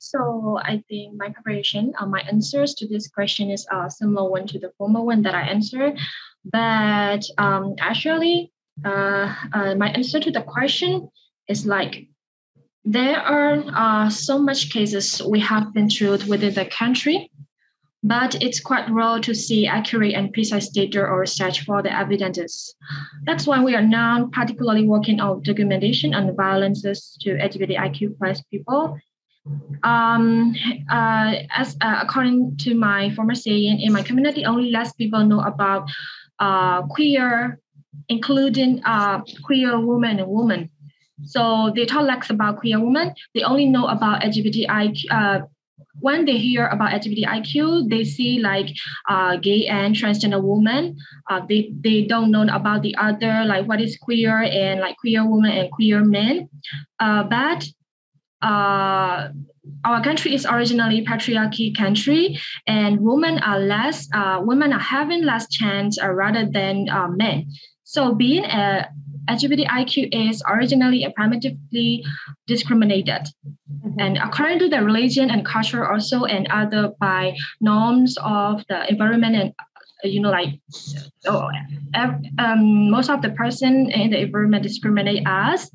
So I think my preparation, uh, my answers to this question is a similar one to the former one that I answered. But um, actually, uh, uh, my answer to the question is like there are uh, so much cases we have been through within the country, but it's quite rare to see accurate and precise data or research for the evidences. That's why we are now particularly working on documentation on the violences to LGBTIQ plus people. Um, uh, as uh, according to my former saying, in my community, only less people know about uh, queer including uh, queer women and women. So they talk less about queer women. They only know about LGBTIQ. Uh, when they hear about LGBTIQ, they see like uh, gay and transgender women. They they don't know about the other like what is queer and like queer women and queer men. But uh, our country is originally patriarchy country, and women are less. Uh, women are having less chance uh, rather than uh, men. So being a LGBTIQ is originally primitively discriminated. Mm-hmm. And according to the religion and culture also and other by norms of the environment and you know like oh, um, most of the person in the environment discriminate us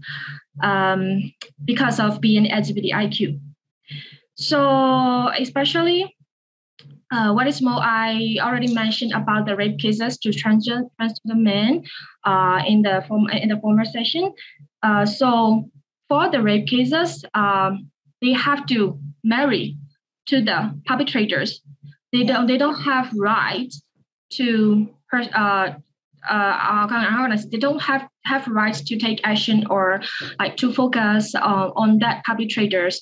um, because of being LGBTIQ. So especially uh, what is more, I already mentioned about the rape cases to transgender, transgender men uh, in the form in the former session. Uh, so for the rape cases, um, they have to marry to the perpetrators. They don't they don't have right to uh, uh, they don't have have rights to take action or like to focus uh, on that perpetrators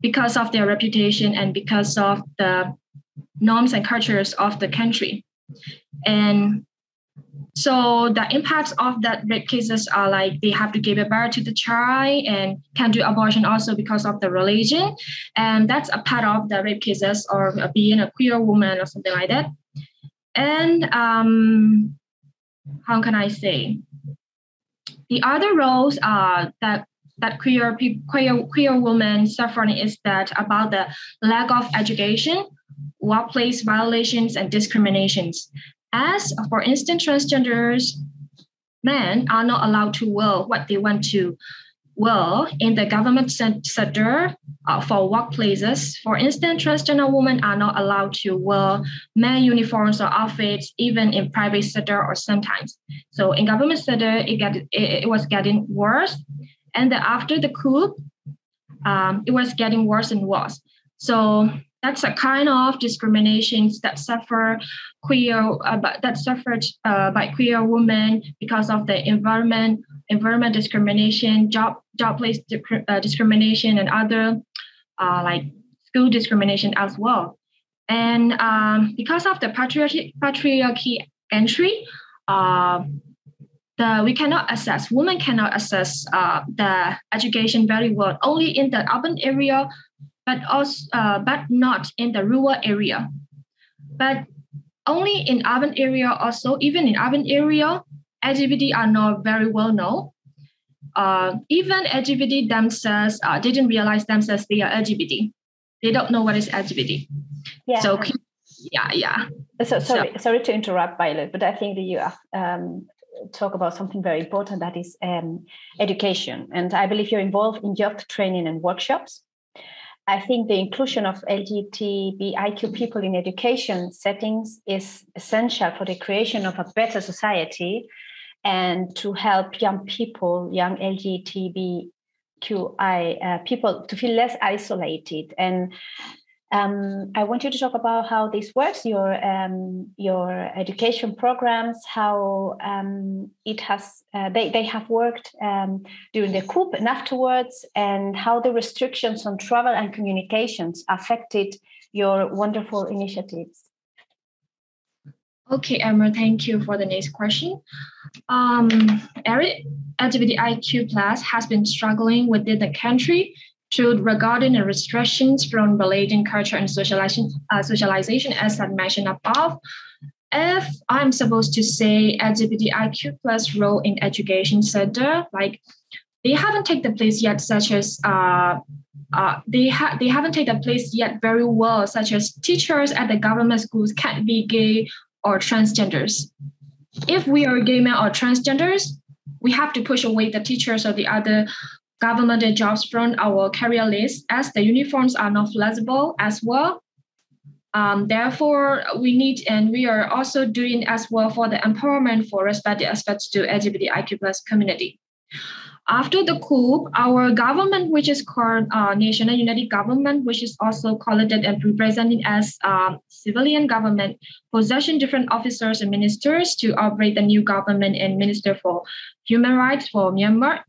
because of their reputation and because of the norms and cultures of the country. And so the impacts of that rape cases are like they have to give a birth to the child and can do abortion also because of the religion. And that's a part of the rape cases or being a queer woman or something like that. And um, how can I say? The other roles are that that queer queer queer women suffering is that about the lack of education workplace violations and discriminations. As, for instance, transgenders, men are not allowed to wear what they want to wear in the government sector uh, for workplaces. For instance, transgender women are not allowed to wear men uniforms or outfits, even in private sector or sometimes. So in government sector, it, get, it, it was getting worse. And after the coup, um, it was getting worse and worse. So that's a kind of discriminations that suffer queer uh, that suffered uh, by queer women because of the environment environment discrimination job job place uh, discrimination and other uh, like school discrimination as well and um, because of the patriarchy patriarchy entry uh, the, we cannot assess women cannot assess uh, the education very well only in the urban area but also uh, but not in the rural area. But only in urban area also, even in urban area, LGBT are not very well known. Uh, even LGBT themselves uh, didn't realize themselves they are LGBT. They don't know what is LGBT. Yeah. So yeah, yeah. So sorry, so, sorry to interrupt, Violet, but I think that you um, talk about something very important that is um, education, and I believe you're involved in job training and workshops. I think the inclusion of LGBTIQ people in education settings is essential for the creation of a better society and to help young people, young LGBTQI uh, people, to feel less isolated and um, I want you to talk about how this works, your um, your education programs, how um, it has uh, they they have worked um, during the coup and afterwards, and how the restrictions on travel and communications affected your wonderful initiatives. Okay, Emma, thank you for the next question. Um, LGBTIQ plus has been struggling within the country to regarding the restrictions from relating culture and socialization, uh, socialization as I mentioned above. If I'm supposed to say LGBTIQ plus role in education center, like they haven't taken the place yet, such as uh, uh, they have they haven't taken the place yet very well, such as teachers at the government schools can't be gay or transgenders. If we are gay men or transgenders, we have to push away the teachers or the other government jobs from our career list as the uniforms are not flexible as well. Um, therefore, we need and we are also doing as well for the empowerment for respective aspects to LGBTIQ plus community. After the coup, our government, which is called uh, National Unity Government, which is also called and represented as um, civilian government, possession different officers and ministers to operate the new government and minister for human rights for Myanmar.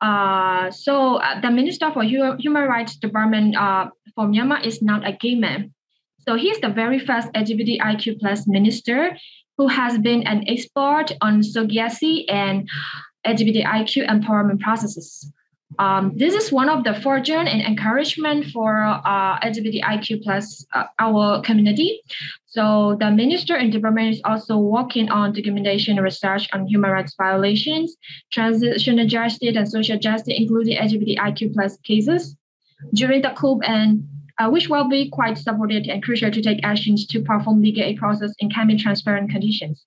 Uh, so uh, the minister for human rights department uh, for Myanmar is not a gay man. So he's the very first LGBTIQ plus minister who has been an expert on surrogacy and LGBTIQ empowerment processes. Um, this is one of the fortune and encouragement for uh, LGBTIQ plus uh, our community. So the minister and department is also working on documentation and research on human rights violations, transitional justice and social justice, including LGBTIQ plus cases. During the coup and uh, which will be quite supported and crucial to take actions to perform legal aid process in climate transparent conditions.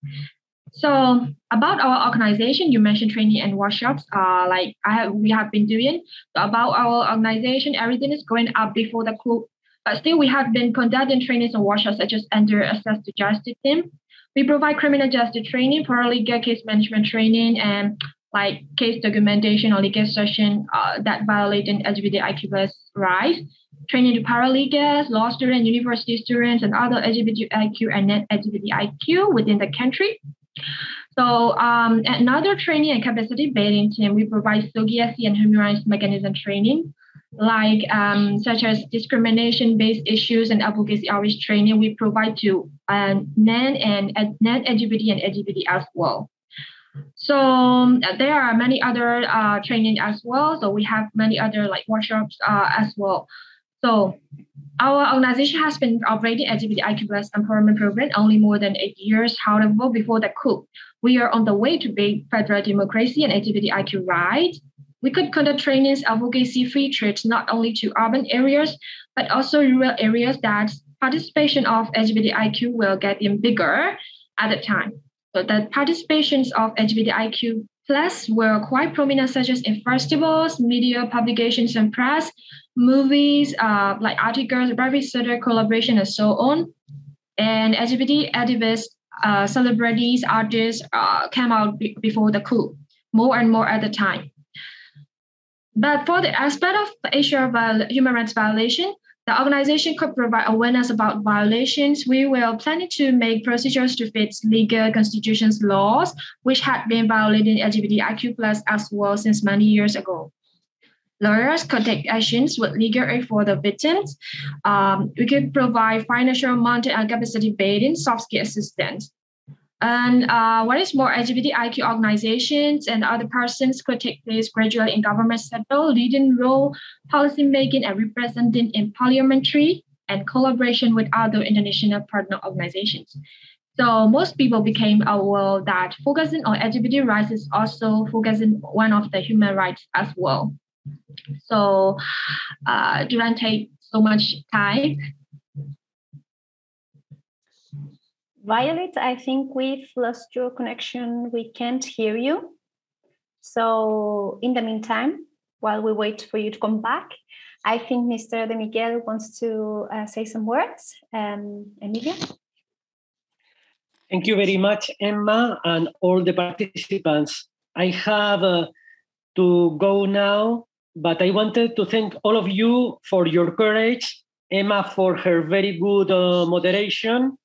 So about our organization, you mentioned training and workshops. Uh, like I have, we have been doing. About our organization, everything is going up before the coup. But still, we have been conducting trainings and workshops such as under access to justice team. We provide criminal justice training, paralegal case management training, and like case documentation or legal session uh, that violate LGBTIQ rights. Training to paralegals, law students, university students, and other LGBTIQ and non-LGBTIQ within the country. So um, another training and capacity building team, we provide surrogacy and human rights mechanism training, like um, such as discrimination-based issues and advocacy outreach training. We provide to uh, NAN and uh, NAN LGBT and LGBT as well. So um, there are many other uh, training as well. So we have many other like workshops uh, as well. So our organization has been operating LGBTIQ plus empowerment program only more than eight years. However, before the coup, we are on the way to build federal democracy and LGBTIQ rights. We could conduct trainings, advocacy, free trips, not only to urban areas, but also rural areas that participation of LGBTIQ will get even bigger at the time. So the participations of LGBTIQ plus were quite prominent, such as in festivals, media publications, and press, movies, uh, like articles, private sector collaboration, and so on. And LGBT activists, uh, celebrities, artists uh, came out b- before the coup, more and more at the time. But for the aspect of Asia viol- human rights violation, the organization could provide awareness about violations. We were planning to make procedures to fit legal constitutions laws, which had been violating LGBTIQ plus as well since many years ago lawyers take actions with legal aid for the victims. Um, we could provide financial, mental, and capacity building soft skill assistance. And uh, what is more, LGBTIQ organizations and other persons could take place gradually in government sector, leading role, policy making, and representing in parliamentary and collaboration with other international partner organizations. So most people became aware that focusing on LGBT rights is also focusing one of the human rights as well. So uh, do not take so much time. Violet, I think we've lost your connection. We can't hear you. So in the meantime, while we wait for you to come back, I think Mr. De Miguel wants to uh, say some words. Um, Emilio? Thank you very much, Emma, and all the participants. I have uh, to go now but I wanted to thank all of you for your courage, Emma for her very good uh, moderation.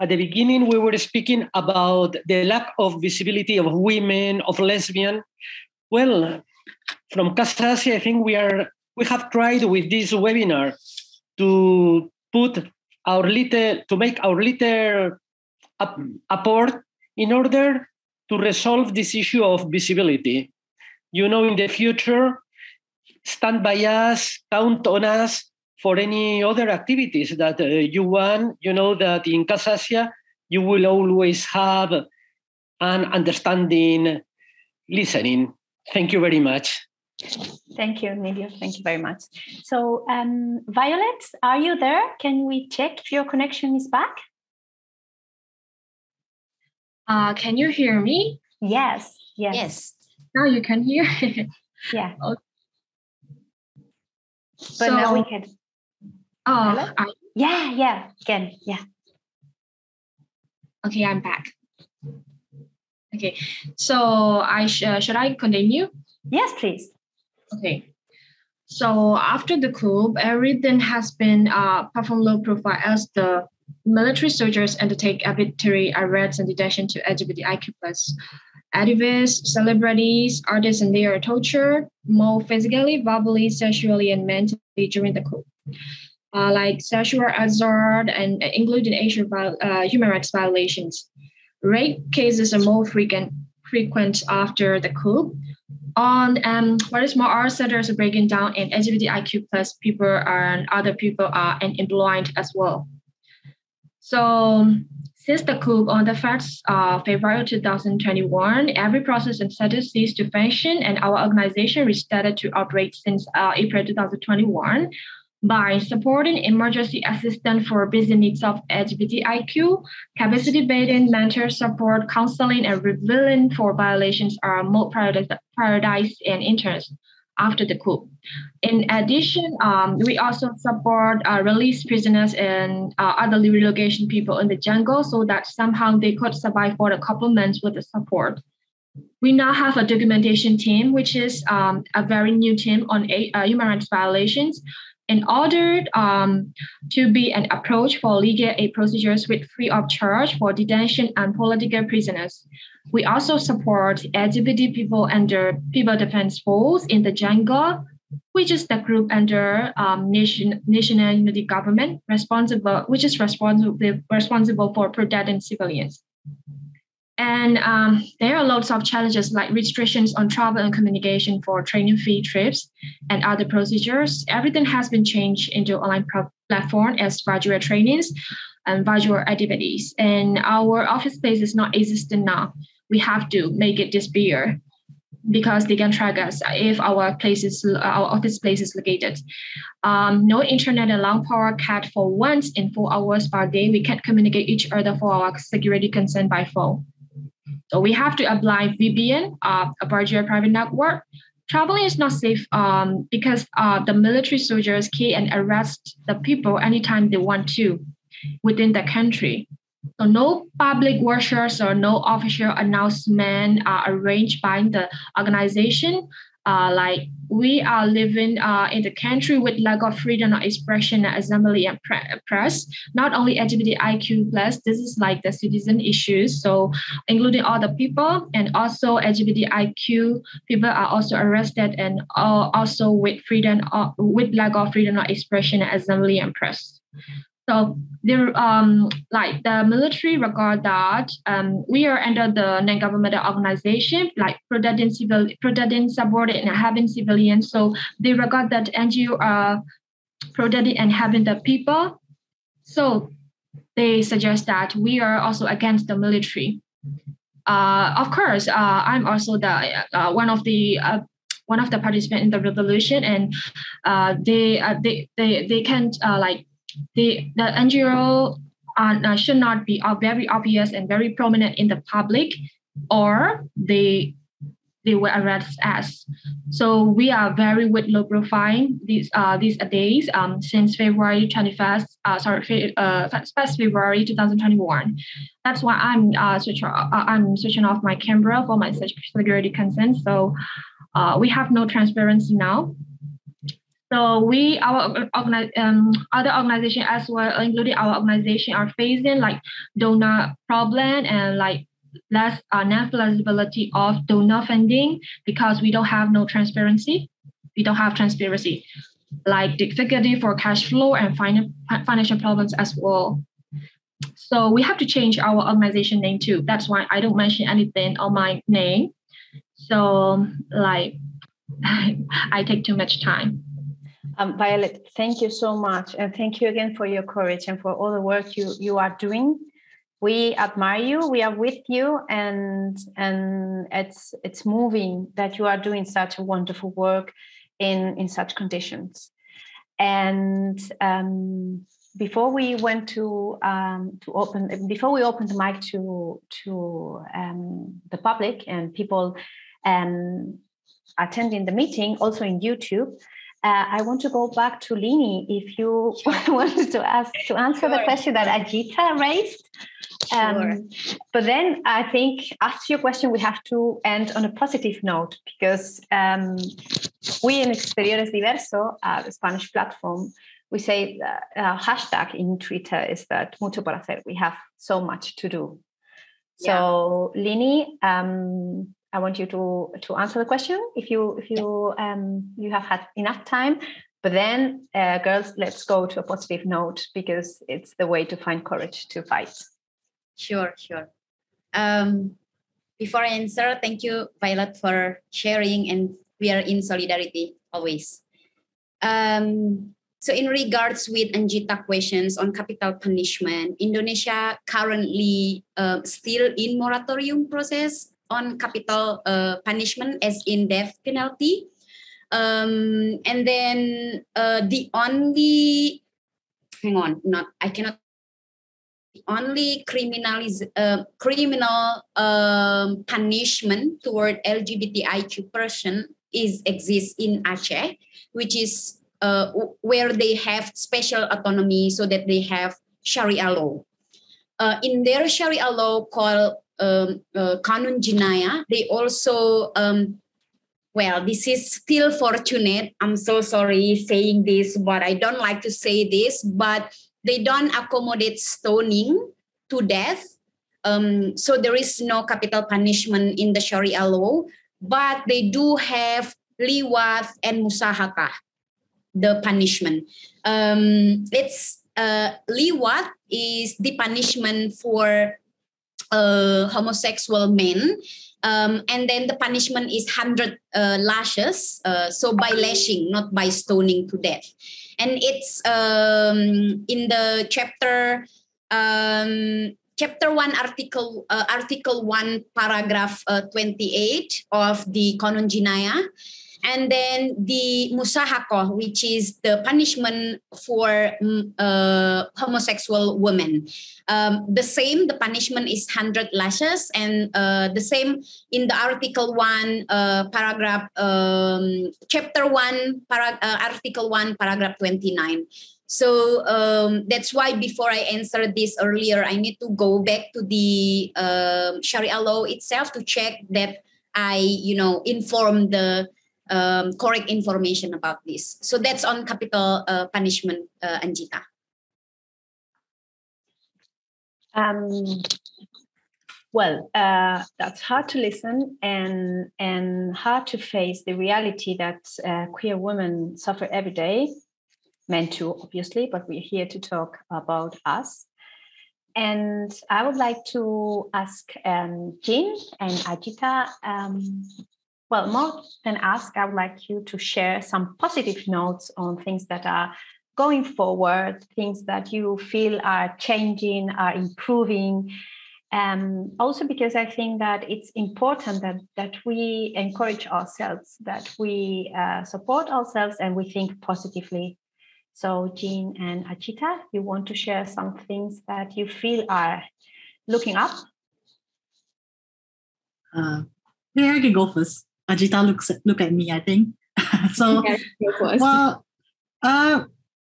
At the beginning, we were speaking about the lack of visibility of women, of lesbian. Well, from Casa Asia, I think we are we have tried with this webinar to put our little to make our little apport in order to resolve this issue of visibility. You know, in the future, stand by us, count on us for any other activities that uh, you want. You know that in Casa Asia, you will always have an understanding listening. Thank you very much. Thank you, Emilio. Thank you very much. So, um, Violet, are you there? Can we check if your connection is back? Uh, can you hear me? Yes. Yes. Yes. Now you can hear. yeah. Okay. But so, now we can. Oh, I, Yeah, yeah, can. Yeah. okay, I'm back. Okay, so I sh- uh, should I continue? Yes, please. Okay. So after the coup, everything has been uh, performed low profile as the military soldiers undertake arbitrary arrests and detention to LGBTIQ plus activists, celebrities, artists, and they are tortured more physically, verbally, sexually, and mentally during the coup. Uh, like sexual assault and including Asian uh, human rights violations. Rape cases are more frequent frequent after the coup. On um, what is more, our centers are breaking down, and LGBTIQ plus people and other people are unemployed as well. So since the coup on the 1st of February 2021, every process and status ceased to function, and our organization restarted to operate since uh, April 2021 by supporting emergency assistance for basic needs of LGBTIQ, capacity building, mentor support, counseling, and revealing for violations are more prioritized and interest after the coup. In addition, um, we also support uh, released prisoners and uh, other relocation people in the jungle so that somehow they could survive for a couple months with the support. We now have a documentation team, which is um, a very new team on uh, human rights violations in order um, to be an approach for legal aid procedures with free of charge for detention and political prisoners. We also support LGBT people under People Defense Force in the jungle, which is the group under um, nation, national unity government responsible, which is responsible responsible for protecting civilians. And um, there are lots of challenges like restrictions on travel and communication for training fee trips and other procedures. Everything has been changed into online platform as virtual trainings and virtual activities. And our office space is not existing now. We have to make it disappear because they can track us if our place is our office place is located. Um, no internet and long power cut for once in four hours per day. We can't communicate each other for our security concern by phone. So we have to apply VPN, uh, a virtual private network. Traveling is not safe um, because uh, the military soldiers can arrest the people anytime they want to within the country. So no public workshops or no official announcement are arranged by the organization. Uh, like we are living uh, in the country with lack of freedom of expression assembly and press. Not only lgbtiq plus this is like the citizen issues. So including all the people and also lgbtiq people are also arrested and uh, also with freedom of, with lack of freedom of expression assembly and press so there, um, like the military regard that um, we are under the non-governmental organization, like protecting civil, protecting subordinate and having civilians. So they regard that NGO are protecting and having the people. So they suggest that we are also against the military. Uh, of course, uh, I'm also the uh, one of the uh, one of the participants in the revolution, and uh, they uh, they they they can't like the, the NGO uh, should not be very obvious and very prominent in the public, or they they will arrest us. So we are very with low profile these uh, these days um, since February 21st, uh, sorry, uh, first February 2021. That's why I'm uh, switch, uh, I'm switching off my camera for my security concerns. So uh, we have no transparency now. So we, our um, other organization as well, including our organization, are facing like donor problem and like less uh, non-flexibility of donor funding because we don't have no transparency. We don't have transparency, like difficulty for cash flow and financial problems as well. so we have to change our organization name too. That's why I don't mention anything on my name. So like I take too much time. Um, Violet, thank you so much, and thank you again for your courage and for all the work you you are doing. We admire you. We are with you, and and it's it's moving that you are doing such a wonderful work in in such conditions. And um, before we went to um, to open before we opened the mic to to um, the public and people um, attending the meeting, also in YouTube. Uh, I want to go back to Lini if you sure. wanted to ask to answer sure. the question that Ajita raised. Um, sure. But then I think after your question, we have to end on a positive note because um, we in Exteriores Diverso, uh, the Spanish platform, we say uh, hashtag in Twitter is that mucho por hacer. We have so much to do. Yeah. So Lini, um, I want you to to answer the question if you if you um, you have had enough time. But then, uh, girls, let's go to a positive note because it's the way to find courage to fight. Sure, sure. Um, before I answer, thank you, Violet, for sharing, and we are in solidarity always. Um, so, in regards with Anjita questions on capital punishment, Indonesia currently uh, still in moratorium process on capital uh, punishment as in death penalty. Um, and then uh, the only, hang on, not I cannot. Only criminaliz- uh, criminal um, punishment toward LGBTIQ person is exists in Aceh, which is uh, where they have special autonomy so that they have Sharia law. Uh, in their Sharia law called um, uh, Kanun Jinaya, they also, um, well, this is still fortunate. I'm so sorry saying this, but I don't like to say this, but they don't accommodate stoning to death. Um, so there is no capital punishment in the Sharia law, but they do have liwat and musahaka, the punishment. Um, it's uh, liwat is the punishment for uh, homosexual men. Um, and then the punishment is 100 uh, lashes. Uh, so by lashing, not by stoning to death. And it's um, in the chapter um, chapter 1 article uh, article 1 paragraph uh, 28 of the Kanun Jinaya and then the musahakoh, which is the punishment for mm, uh, homosexual women. Um, the same, the punishment is 100 lashes, and uh, the same in the Article 1, uh, paragraph, um, Chapter 1, para, uh, Article 1, paragraph 29. So um, that's why before I answered this earlier, I need to go back to the um, Sharia law itself to check that I, you know, inform the um, correct information about this. So that's on capital uh, punishment, uh, Anjita. Um, well, uh, that's hard to listen and and hard to face the reality that uh, queer women suffer every day. Men too, obviously, but we're here to talk about us. And I would like to ask um, Jean and Ajita um, well, more than ask, I would like you to share some positive notes on things that are going forward, things that you feel are changing, are improving. Um, also, because I think that it's important that that we encourage ourselves, that we uh, support ourselves, and we think positively. So, Jean and Achita, you want to share some things that you feel are looking up? Uh, yeah, I can go first. Ajita looks at, look at me, I think. so, well, uh,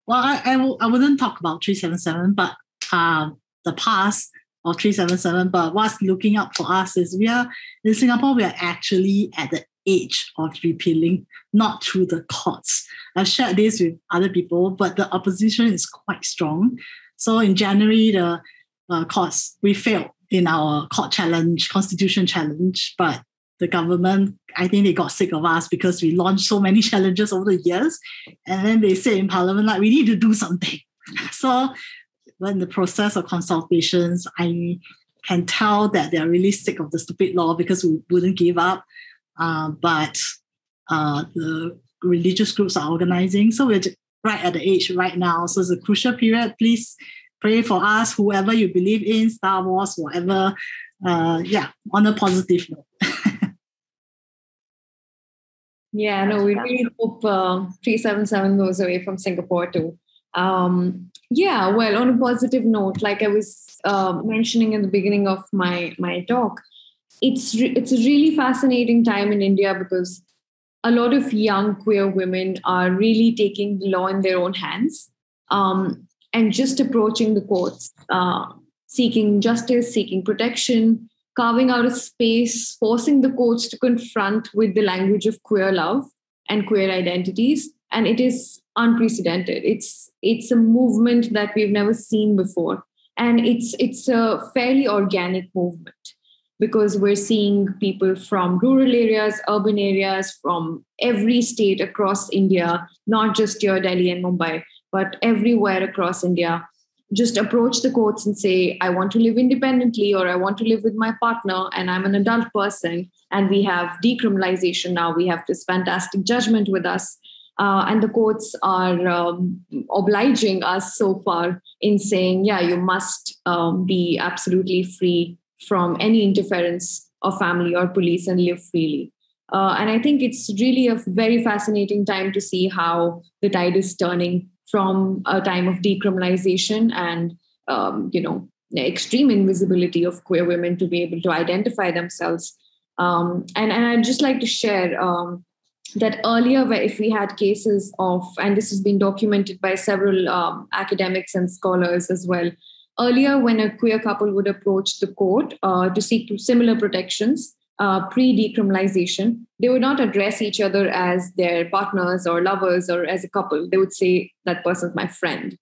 well, I, I, w- I wouldn't talk about 377, but uh, the past of 377, but what's looking up for us is we are, in Singapore, we are actually at the age of repealing, not through the courts. I've shared this with other people, but the opposition is quite strong. So in January, the uh, courts, we failed in our court challenge, constitution challenge, but the government, I think they got sick of us because we launched so many challenges over the years. And then they said in Parliament, like, we need to do something. So when the process of consultations, I can tell that they're really sick of the stupid law because we wouldn't give up. Uh, but uh, the religious groups are organizing. So we're right at the age right now. So it's a crucial period. Please pray for us, whoever you believe in, Star Wars, whatever. Uh, yeah, on a positive note. yeah, no, we really hope uh, 377 goes away from Singapore too. Um, yeah, well, on a positive note, like I was uh, mentioning in the beginning of my my talk, it's re- it's a really fascinating time in India because a lot of young queer women are really taking the law in their own hands um, and just approaching the courts, uh, seeking justice, seeking protection, carving out a space, forcing the courts to confront with the language of queer love and queer identities. And it is unprecedented. It's it's a movement that we've never seen before, and it's it's a fairly organic movement because we're seeing people from rural areas, urban areas, from every state across India, not just your Delhi and Mumbai, but everywhere across India, just approach the courts and say, I want to live independently or I want to live with my partner and I'm an adult person. And we have decriminalization now. We have this fantastic judgment with us. Uh, and the courts are um, obliging us so far in saying, yeah, you must um, be absolutely free from any interference of family or police and live freely. Uh, and I think it's really a very fascinating time to see how the tide is turning from a time of decriminalization and um, you know extreme invisibility of queer women to be able to identify themselves. Um, and, and I'd just like to share um, that earlier, if we had cases of, and this has been documented by several um, academics and scholars as well, Earlier, when a queer couple would approach the court uh, to seek similar protections, uh, pre decriminalization, they would not address each other as their partners or lovers or as a couple. They would say, That person's my friend.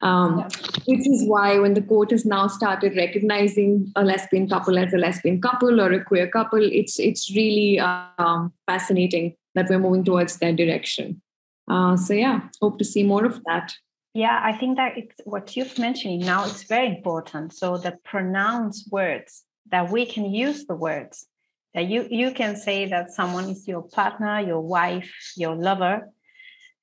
Um, yeah. Which is why, when the court has now started recognizing a lesbian couple as a lesbian couple or a queer couple, it's it's really um, fascinating that we're moving towards that direction. Uh, so yeah, hope to see more of that. Yeah, I think that it's what you've mentioned now, it's very important. So the pronounced words that we can use the words that you you can say that someone is your partner, your wife, your lover.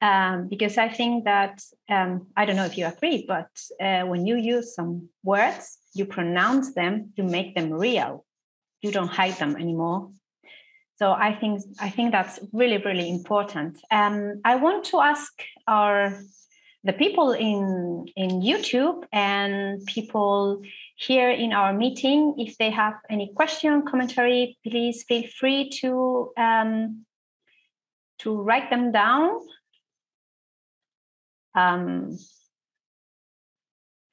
Um, because I think that um, I don't know if you agree, but uh, when you use some words, you pronounce them, you make them real. You don't hide them anymore. So I think I think that's really really important. Um, I want to ask our the people in in YouTube and people here in our meeting, if they have any question, commentary, please feel free to um, to write them down. Um,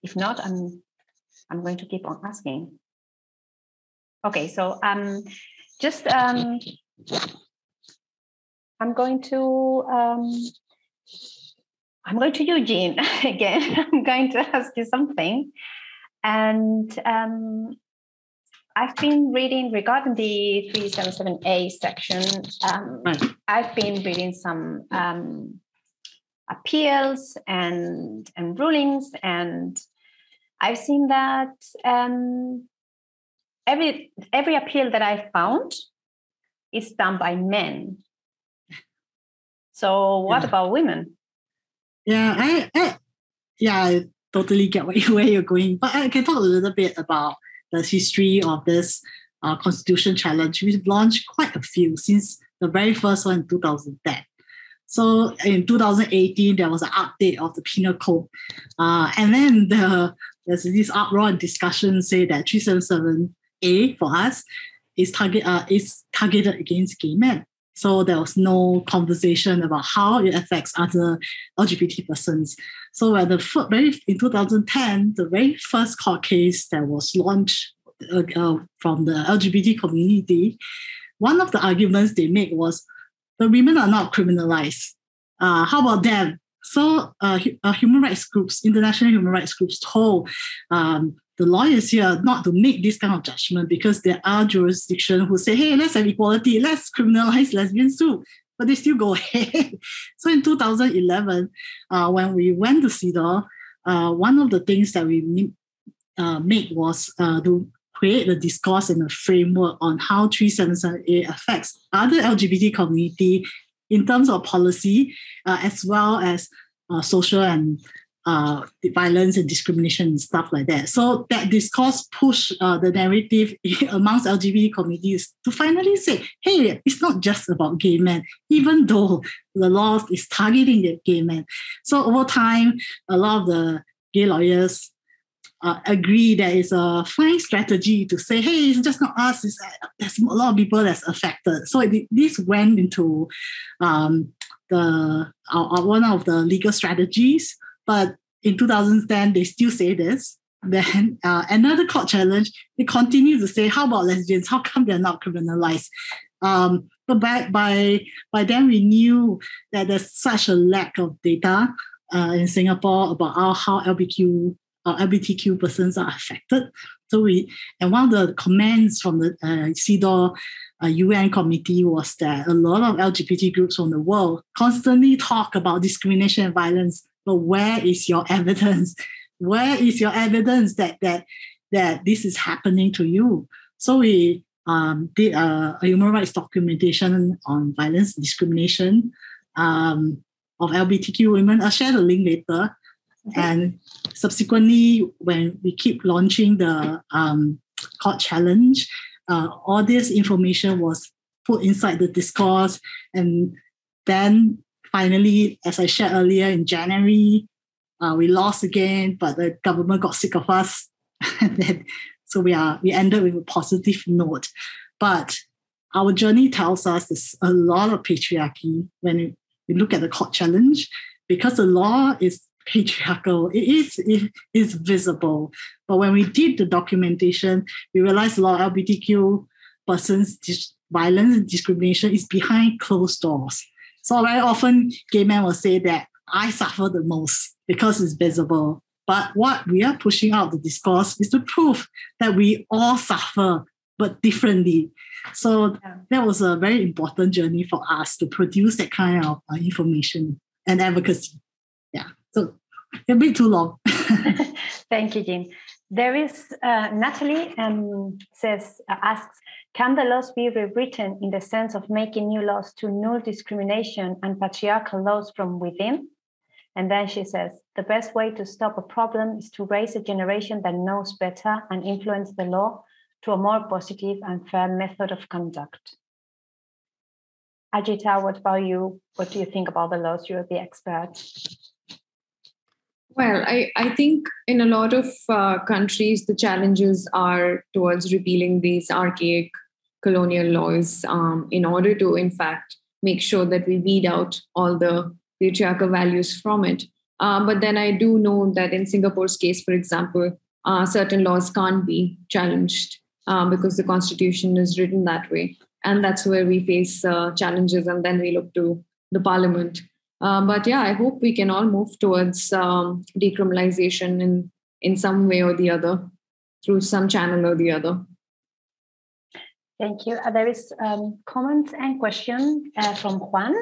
if not, I'm I'm going to keep on asking. Okay, so um, just um, I'm going to um, I'm going to Eugene again. I'm going to ask you something. And um, I've been reading regarding the 377A section. Um, right. I've been reading some um, appeals and and rulings, and I've seen that um, every every appeal that I found is done by men. So what yeah. about women? Yeah, I, I yeah, totally get where, you, where you're going. But I can talk a little bit about the history of this uh, constitution challenge. We've launched quite a few since the very first one in 2010. So in 2018, there was an update of the penal code. Uh, and then the, there's this uproar and discussion say that 377A for us is target uh, is targeted against gay men. So there was no conversation about how it affects other LGBT persons. So at the very in 2010, the very first court case that was launched uh, uh, from the LGBT community, one of the arguments they made was the women are not criminalized. Uh, how about them? So uh, uh, human rights groups, international human rights groups told um, the lawyers here not to make this kind of judgment because there are jurisdictions who say, hey, let's have equality, let's criminalize lesbians too. But they still go ahead. so in 2011, uh, when we went to CEDAW, uh, one of the things that we uh, made was uh, to create a discourse and a framework on how 377A affects other LGBT community in terms of policy, uh, as well as uh, social and uh, violence and discrimination and stuff like that. So that discourse pushed uh, the narrative amongst LGBT communities to finally say, hey, it's not just about gay men, even though the law is targeting the gay men. So over time, a lot of the gay lawyers uh, agree that it's a fine strategy to say, hey, it's just not us. It's, uh, there's a lot of people that's affected. So it, this went into um, the uh, one of the legal strategies but in 2010, they still say this. Then uh, another court challenge, they continue to say, how about lesbians? How come they're not criminalized? Um, but by, by, by then, we knew that there's such a lack of data uh, in Singapore about how, how LBQ, uh, LGBTQ persons are affected. So we, and one of the comments from the uh, CEDAW uh, UN committee was that a lot of LGBT groups from the world constantly talk about discrimination and violence but where is your evidence? Where is your evidence that that that this is happening to you? So we um, did a, a, human rights documentation on violence discrimination um, of LGBTQ women. I'll share the link later. Okay. And subsequently, when we keep launching the um, court challenge, uh, all this information was put inside the discourse, and then finally, as I shared earlier in January, uh, we lost again, but the government got sick of us. and then, so we are we ended with a positive note. But our journey tells us there's a lot of patriarchy when we look at the court challenge, because the law is patriarchal. It is it is visible. But when we did the documentation, we realized a lot of LGBTQ persons dis- violence and discrimination is behind closed doors. So very often gay men will say that I suffer the most because it's visible. But what we are pushing out the discourse is to prove that we all suffer, but differently. So that was a very important journey for us to produce that kind of uh, information and advocacy. Yeah. So a bit too long. Thank you, Jean. There is uh, Natalie um, says uh, asks can the laws be rewritten in the sense of making new laws to null discrimination and patriarchal laws from within? And then she says, the best way to stop a problem is to raise a generation that knows better and influence the law to a more positive and fair method of conduct. Ajita, what about you? What do you think about the laws? You're the expert. Well, I, I think in a lot of uh, countries, the challenges are towards repealing these archaic colonial laws um, in order to, in fact, make sure that we weed out all the patriarchal values from it. Uh, but then I do know that in Singapore's case, for example, uh, certain laws can't be challenged uh, because the constitution is written that way. And that's where we face uh, challenges, and then we look to the parliament. Uh, but yeah, I hope we can all move towards um, decriminalization in, in some way or the other, through some channel or the other. Thank you. Uh, there is um, comment and question uh, from Juan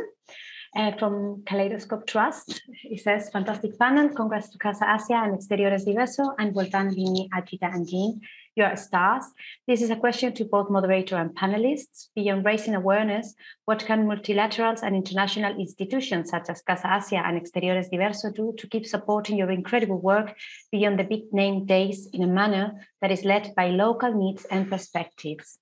uh, from Kaleidoscope Trust. He says, fantastic panel. Congrats to Casa Asia and Exteriores Diverso and well done, Lini, Ajita, and Jean. You are stars. This is a question to both moderator and panelists. Beyond raising awareness, what can multilaterals and international institutions such as Casa Asia and Exteriores Diverso do to keep supporting your incredible work beyond the big name days in a manner that is led by local needs and perspectives?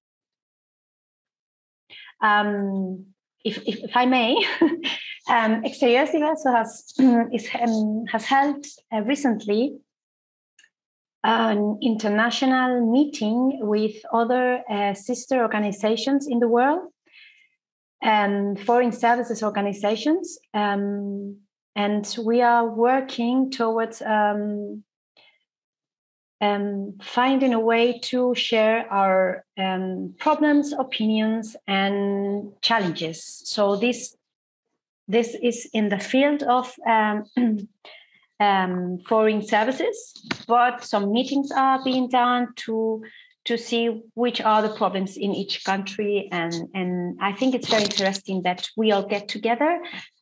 Um, if, if, if, I may, um, Exteriores also has, is, um, has held uh, recently an international meeting with other uh, sister organizations in the world and foreign services organizations. Um, and we are working towards um, um, finding a way to share our um, problems, opinions, and challenges. So this this is in the field of um, um foreign services, but some meetings are being done to to see which are the problems in each country, and and I think it's very interesting that we all get together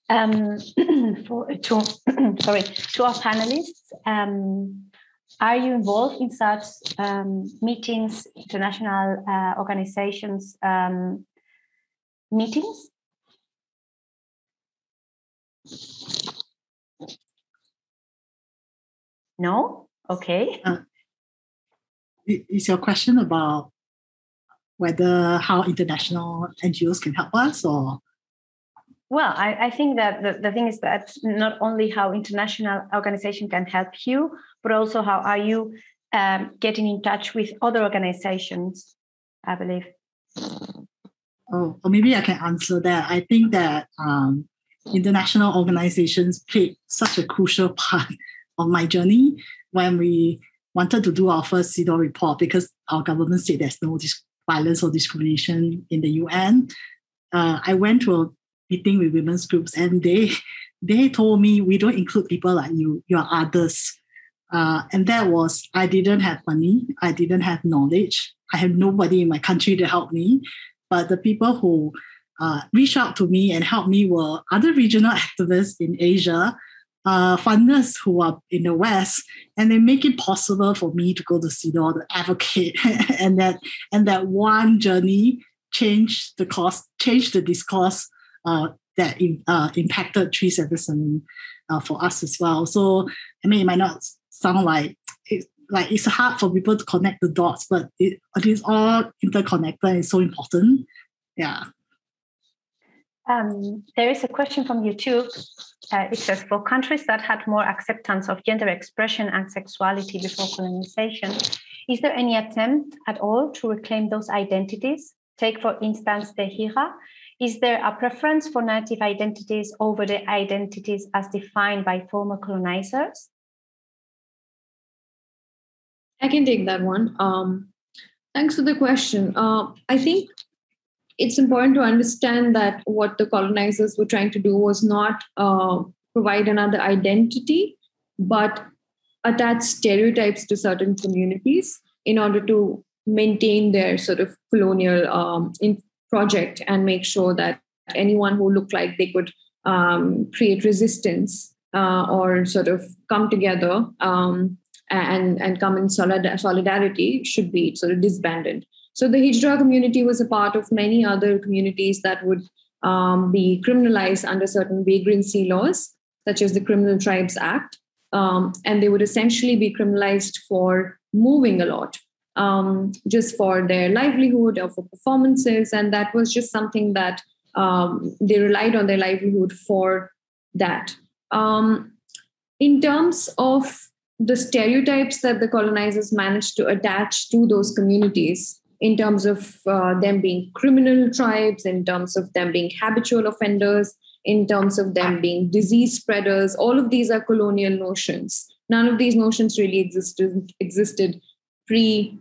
um, for to sorry to our panelists um, are you involved in such um, meetings, international uh, organizations um, meetings? No? Okay. Uh, is your question about whether how international NGOs can help us or? Well, I, I think that the, the thing is that not only how international organization can help you, but also how are you um, getting in touch with other organizations, I believe. Oh, or maybe I can answer that. I think that um, international organizations played such a crucial part of my journey when we wanted to do our first CEDAW report because our government said there's no violence or discrimination in the UN. Uh, I went to meeting with women's groups and they they told me we don't include people like you, you're others. Uh, and that was I didn't have money, I didn't have knowledge, I have nobody in my country to help me. But the people who uh, reached out to me and helped me were other regional activists in Asia uh, funders who are in the West, and they make it possible for me to go to CEDAW to advocate, and that and that one journey changed the cost, changed the discourse that in, uh, impacted 377 uh, for us as well. So I mean, it might not sound like it, like it's hard for people to connect the dots, but it, it is all interconnected. It's so important. Yeah. Um, there is a question from YouTube uh, it says for countries that had more acceptance of gender expression and sexuality before colonization, is there any attempt at all to reclaim those identities? Take, for instance, the Hijra. Is there a preference for native identities over the identities as defined by former colonizers? I can take that one. Um, thanks for the question. Uh, I think it's important to understand that what the colonizers were trying to do was not uh, provide another identity, but attach stereotypes to certain communities in order to maintain their sort of colonial um, project and make sure that anyone who looked like they could um, create resistance uh, or sort of come together um, and, and come in solid, solidarity should be sort of disbanded. So the Hijra community was a part of many other communities that would um, be criminalized under certain vagrancy laws, such as the Criminal Tribes Act. Um, and they would essentially be criminalized for moving a lot, um, just for their livelihood or for performances. And that was just something that um, they relied on their livelihood for that. Um, in terms of the stereotypes that the colonizers managed to attach to those communities, in terms of uh, them being criminal tribes, in terms of them being habitual offenders, in terms of them being disease spreaders. All of these are colonial notions. None of these notions really existed, existed pre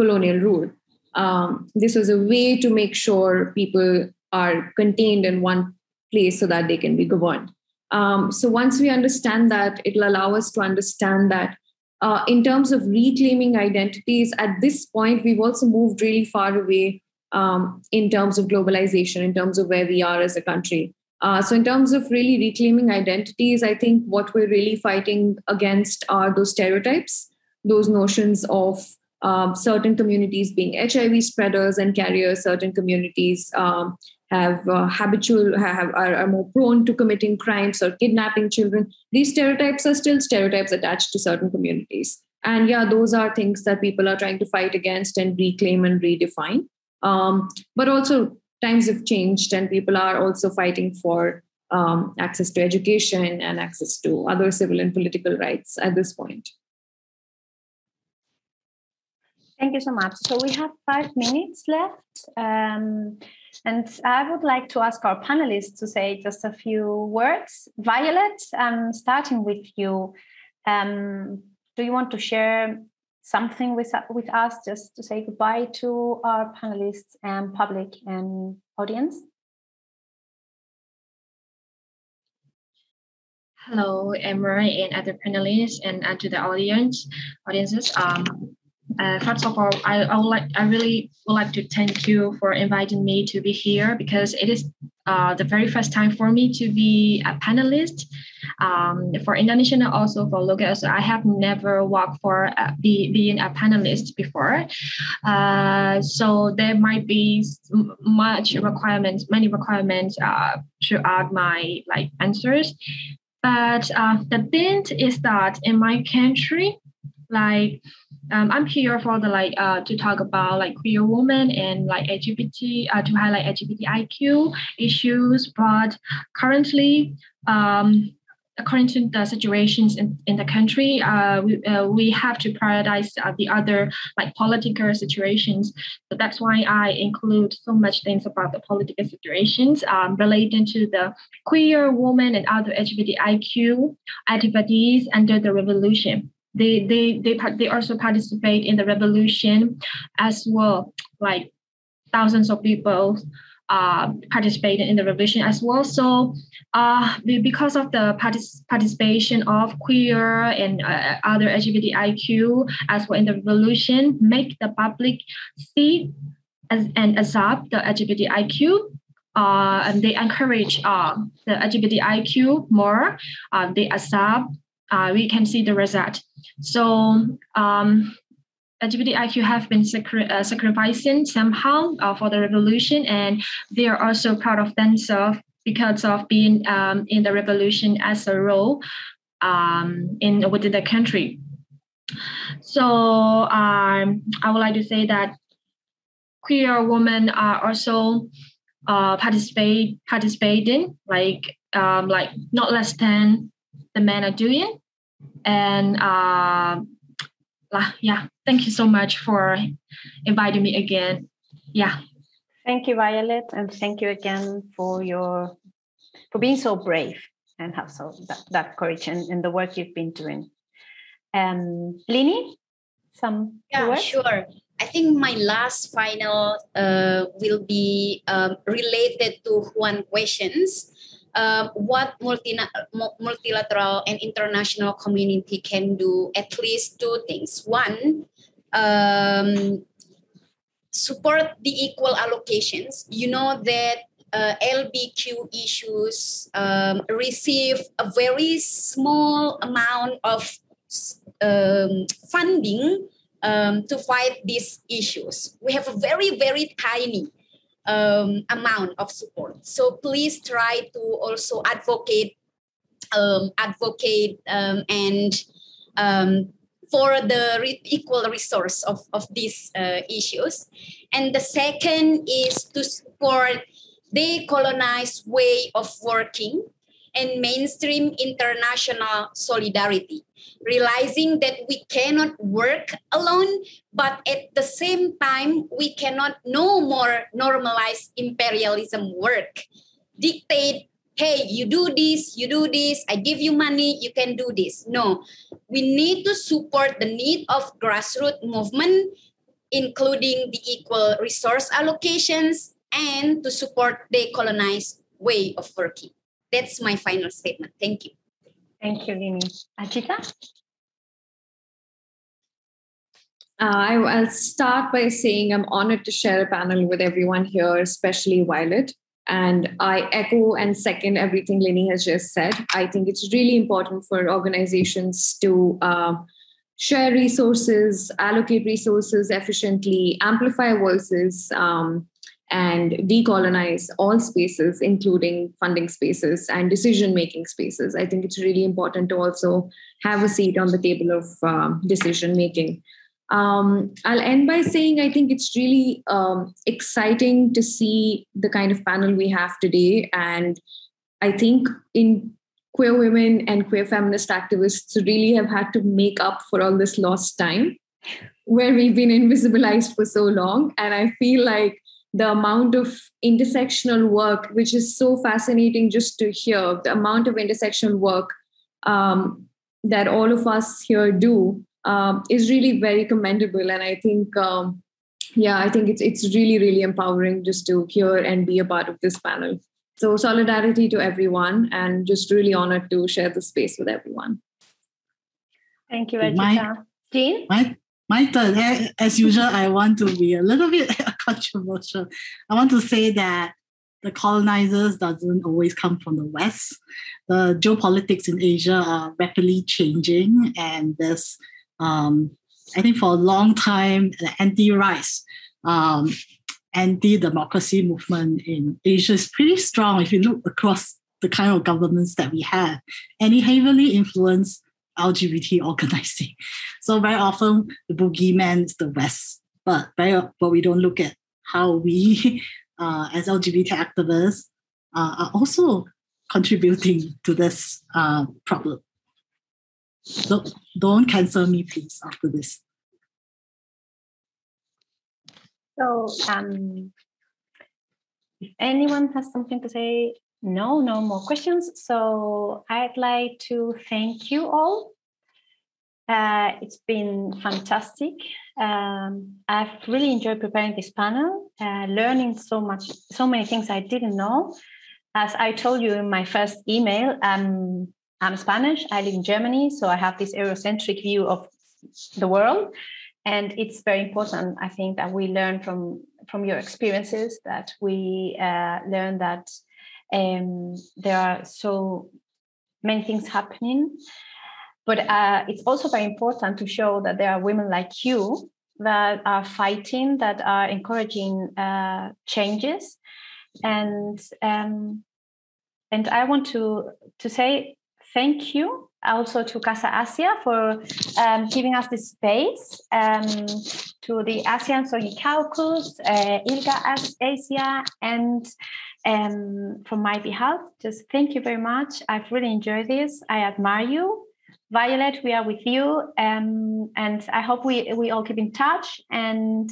colonial rule. Um, this was a way to make sure people are contained in one place so that they can be governed. Um, so once we understand that, it'll allow us to understand that uh, in terms of reclaiming identities, at this point, we've also moved really far away um, in terms of globalization, in terms of where we are as a country. Uh, so, in terms of really reclaiming identities, I think what we're really fighting against are those stereotypes, those notions of um, certain communities being HIV spreaders and carriers, certain communities um, have uh, habitual have are, are, more prone to committing crimes or kidnapping children. These stereotypes are still stereotypes attached to certain communities. And yeah those are things that people are trying to fight against and reclaim and redefine. Um, but also times have changed and people are also fighting for um, access to education and access to other civil and political rights at this point Thank you so much. So we have five minutes left. Um, and I would like to ask our panelists to say just a few words. Violet, um, starting with you, um, do you want to share something with, with us just to say goodbye to our panelists and public and audience? Hello, Emma and other panelists and, and to the audience, audiences. Um, uh, first of all, I, I would like I really would like to thank you for inviting me to be here because it is uh, the very first time for me to be a panelist um, for Indonesia and also for local. So I have never worked for uh, be, being a panelist before. Uh, so there might be much requirements, many requirements uh, throughout my like answers. But uh, the thing is that in my country, like um, I'm here for the like uh, to talk about like queer women and like LGBT uh, to highlight LGBTIQ issues. But currently, um, according to the situations in, in the country, uh, we, uh, we have to prioritize uh, the other like political situations. So that's why I include so much things about the political situations um, relating to the queer women and other LGBTIQ activities under the revolution they they they they also participate in the revolution as well. Like thousands of people uh, participated in the revolution as well. So uh, because of the partic- participation of queer and uh, other lgbtiq as well in the revolution make the public see as, and accept the lgbtiq uh, and they encourage uh, the lgbtiq more uh, they accept uh, we can see the result so um, LGBTIQ have been sacri- uh, sacrificing somehow uh, for the revolution, and they are also proud of themselves because of being um, in the revolution as a role um, in within the country. So um, I would like to say that queer women are also uh, participate participating like um, like not less than the men are doing and uh, yeah, thank you so much for inviting me again. Yeah. Thank you, Violet, and thank you again for your for being so brave and have so that, that courage and, in the work you've been doing. Um, Lini, some yeah, words? sure. I think my last final uh, will be um, related to one questions um, what multi, multilateral and international community can do at least two things. One, um, support the equal allocations. You know that uh, LBQ issues um, receive a very small amount of um, funding um, to fight these issues. We have a very, very tiny um, amount of support. So please try to also advocate, um, advocate um, and um, for the re- equal resource of, of these uh, issues. And the second is to support decolonized way of working and mainstream international solidarity, realizing that we cannot work alone, but at the same time, we cannot no more normalize imperialism work, dictate, hey, you do this, you do this, I give you money, you can do this. No, we need to support the need of grassroots movement, including the equal resource allocations and to support the colonized way of working. That's my final statement. Thank you. Thank you, Lini. Ajita? Uh, I, will start by saying I'm honored to share a panel with everyone here, especially Violet. And I echo and second everything Lini has just said. I think it's really important for organizations to uh, share resources, allocate resources efficiently, amplify voices, um, and decolonize all spaces, including funding spaces and decision making spaces. I think it's really important to also have a seat on the table of uh, decision making. Um, I'll end by saying I think it's really um, exciting to see the kind of panel we have today. And I think in queer women and queer feminist activists really have had to make up for all this lost time where we've been invisibilized for so long. And I feel like the amount of intersectional work, which is so fascinating just to hear, the amount of intersectional work um, that all of us here do um, is really very commendable. And I think, um, yeah, I think it's it's really really empowering just to hear and be a part of this panel. So solidarity to everyone, and just really honored to share the space with everyone. Thank you, Ajita. Jean? My, my turn. As usual, I want to be a little bit controversial. I want to say that the colonizers doesn't always come from the West. The geopolitics in Asia are rapidly changing, and there's, um, I think, for a long time, the anti-rights, um, anti-democracy movement in Asia is pretty strong. If you look across the kind of governments that we have, and it heavily influenced LGBT organizing. So very often the boogeyman is the West, but very but we don't look at how we uh, as LGBT activists uh, are also contributing to this uh, problem. So don't cancel me, please, after this. So, um, if anyone has something to say, no, no more questions. So, I'd like to thank you all. Uh, it's been fantastic. Um, I've really enjoyed preparing this panel, uh, learning so much, so many things I didn't know. As I told you in my first email, um, I'm Spanish. I live in Germany, so I have this Eurocentric view of the world, and it's very important. I think that we learn from from your experiences. That we uh, learn that um, there are so many things happening but uh, it's also very important to show that there are women like you that are fighting, that are encouraging uh, changes, and um, and I want to to say thank you also to Casa Asia for um, giving us this space, um, to the ASEAN SOGI Caucus, uh, ILGA Asia, and um, from my behalf, just thank you very much. I've really enjoyed this. I admire you. Violet, we are with you, um, and I hope we we all keep in touch. And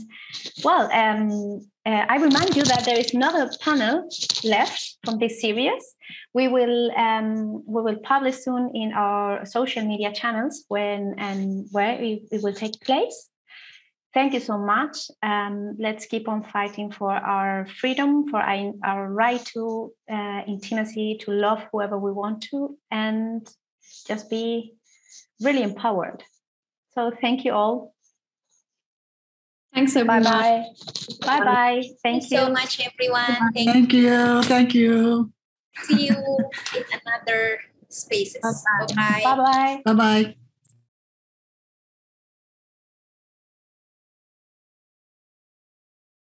well, um, uh, I remind you that there is another panel left from this series. We will um, we will publish soon in our social media channels when and where it, it will take place. Thank you so much. Um, let's keep on fighting for our freedom, for our, our right to uh, intimacy, to love whoever we want to, and just be really empowered. So thank you all. Thanks, everyone. Bye bye. Bye bye. Thank Thanks you so much, everyone. Thank, Thank you. Thank you. See you in another spaces. Bye bye. Bye bye. Bye bye.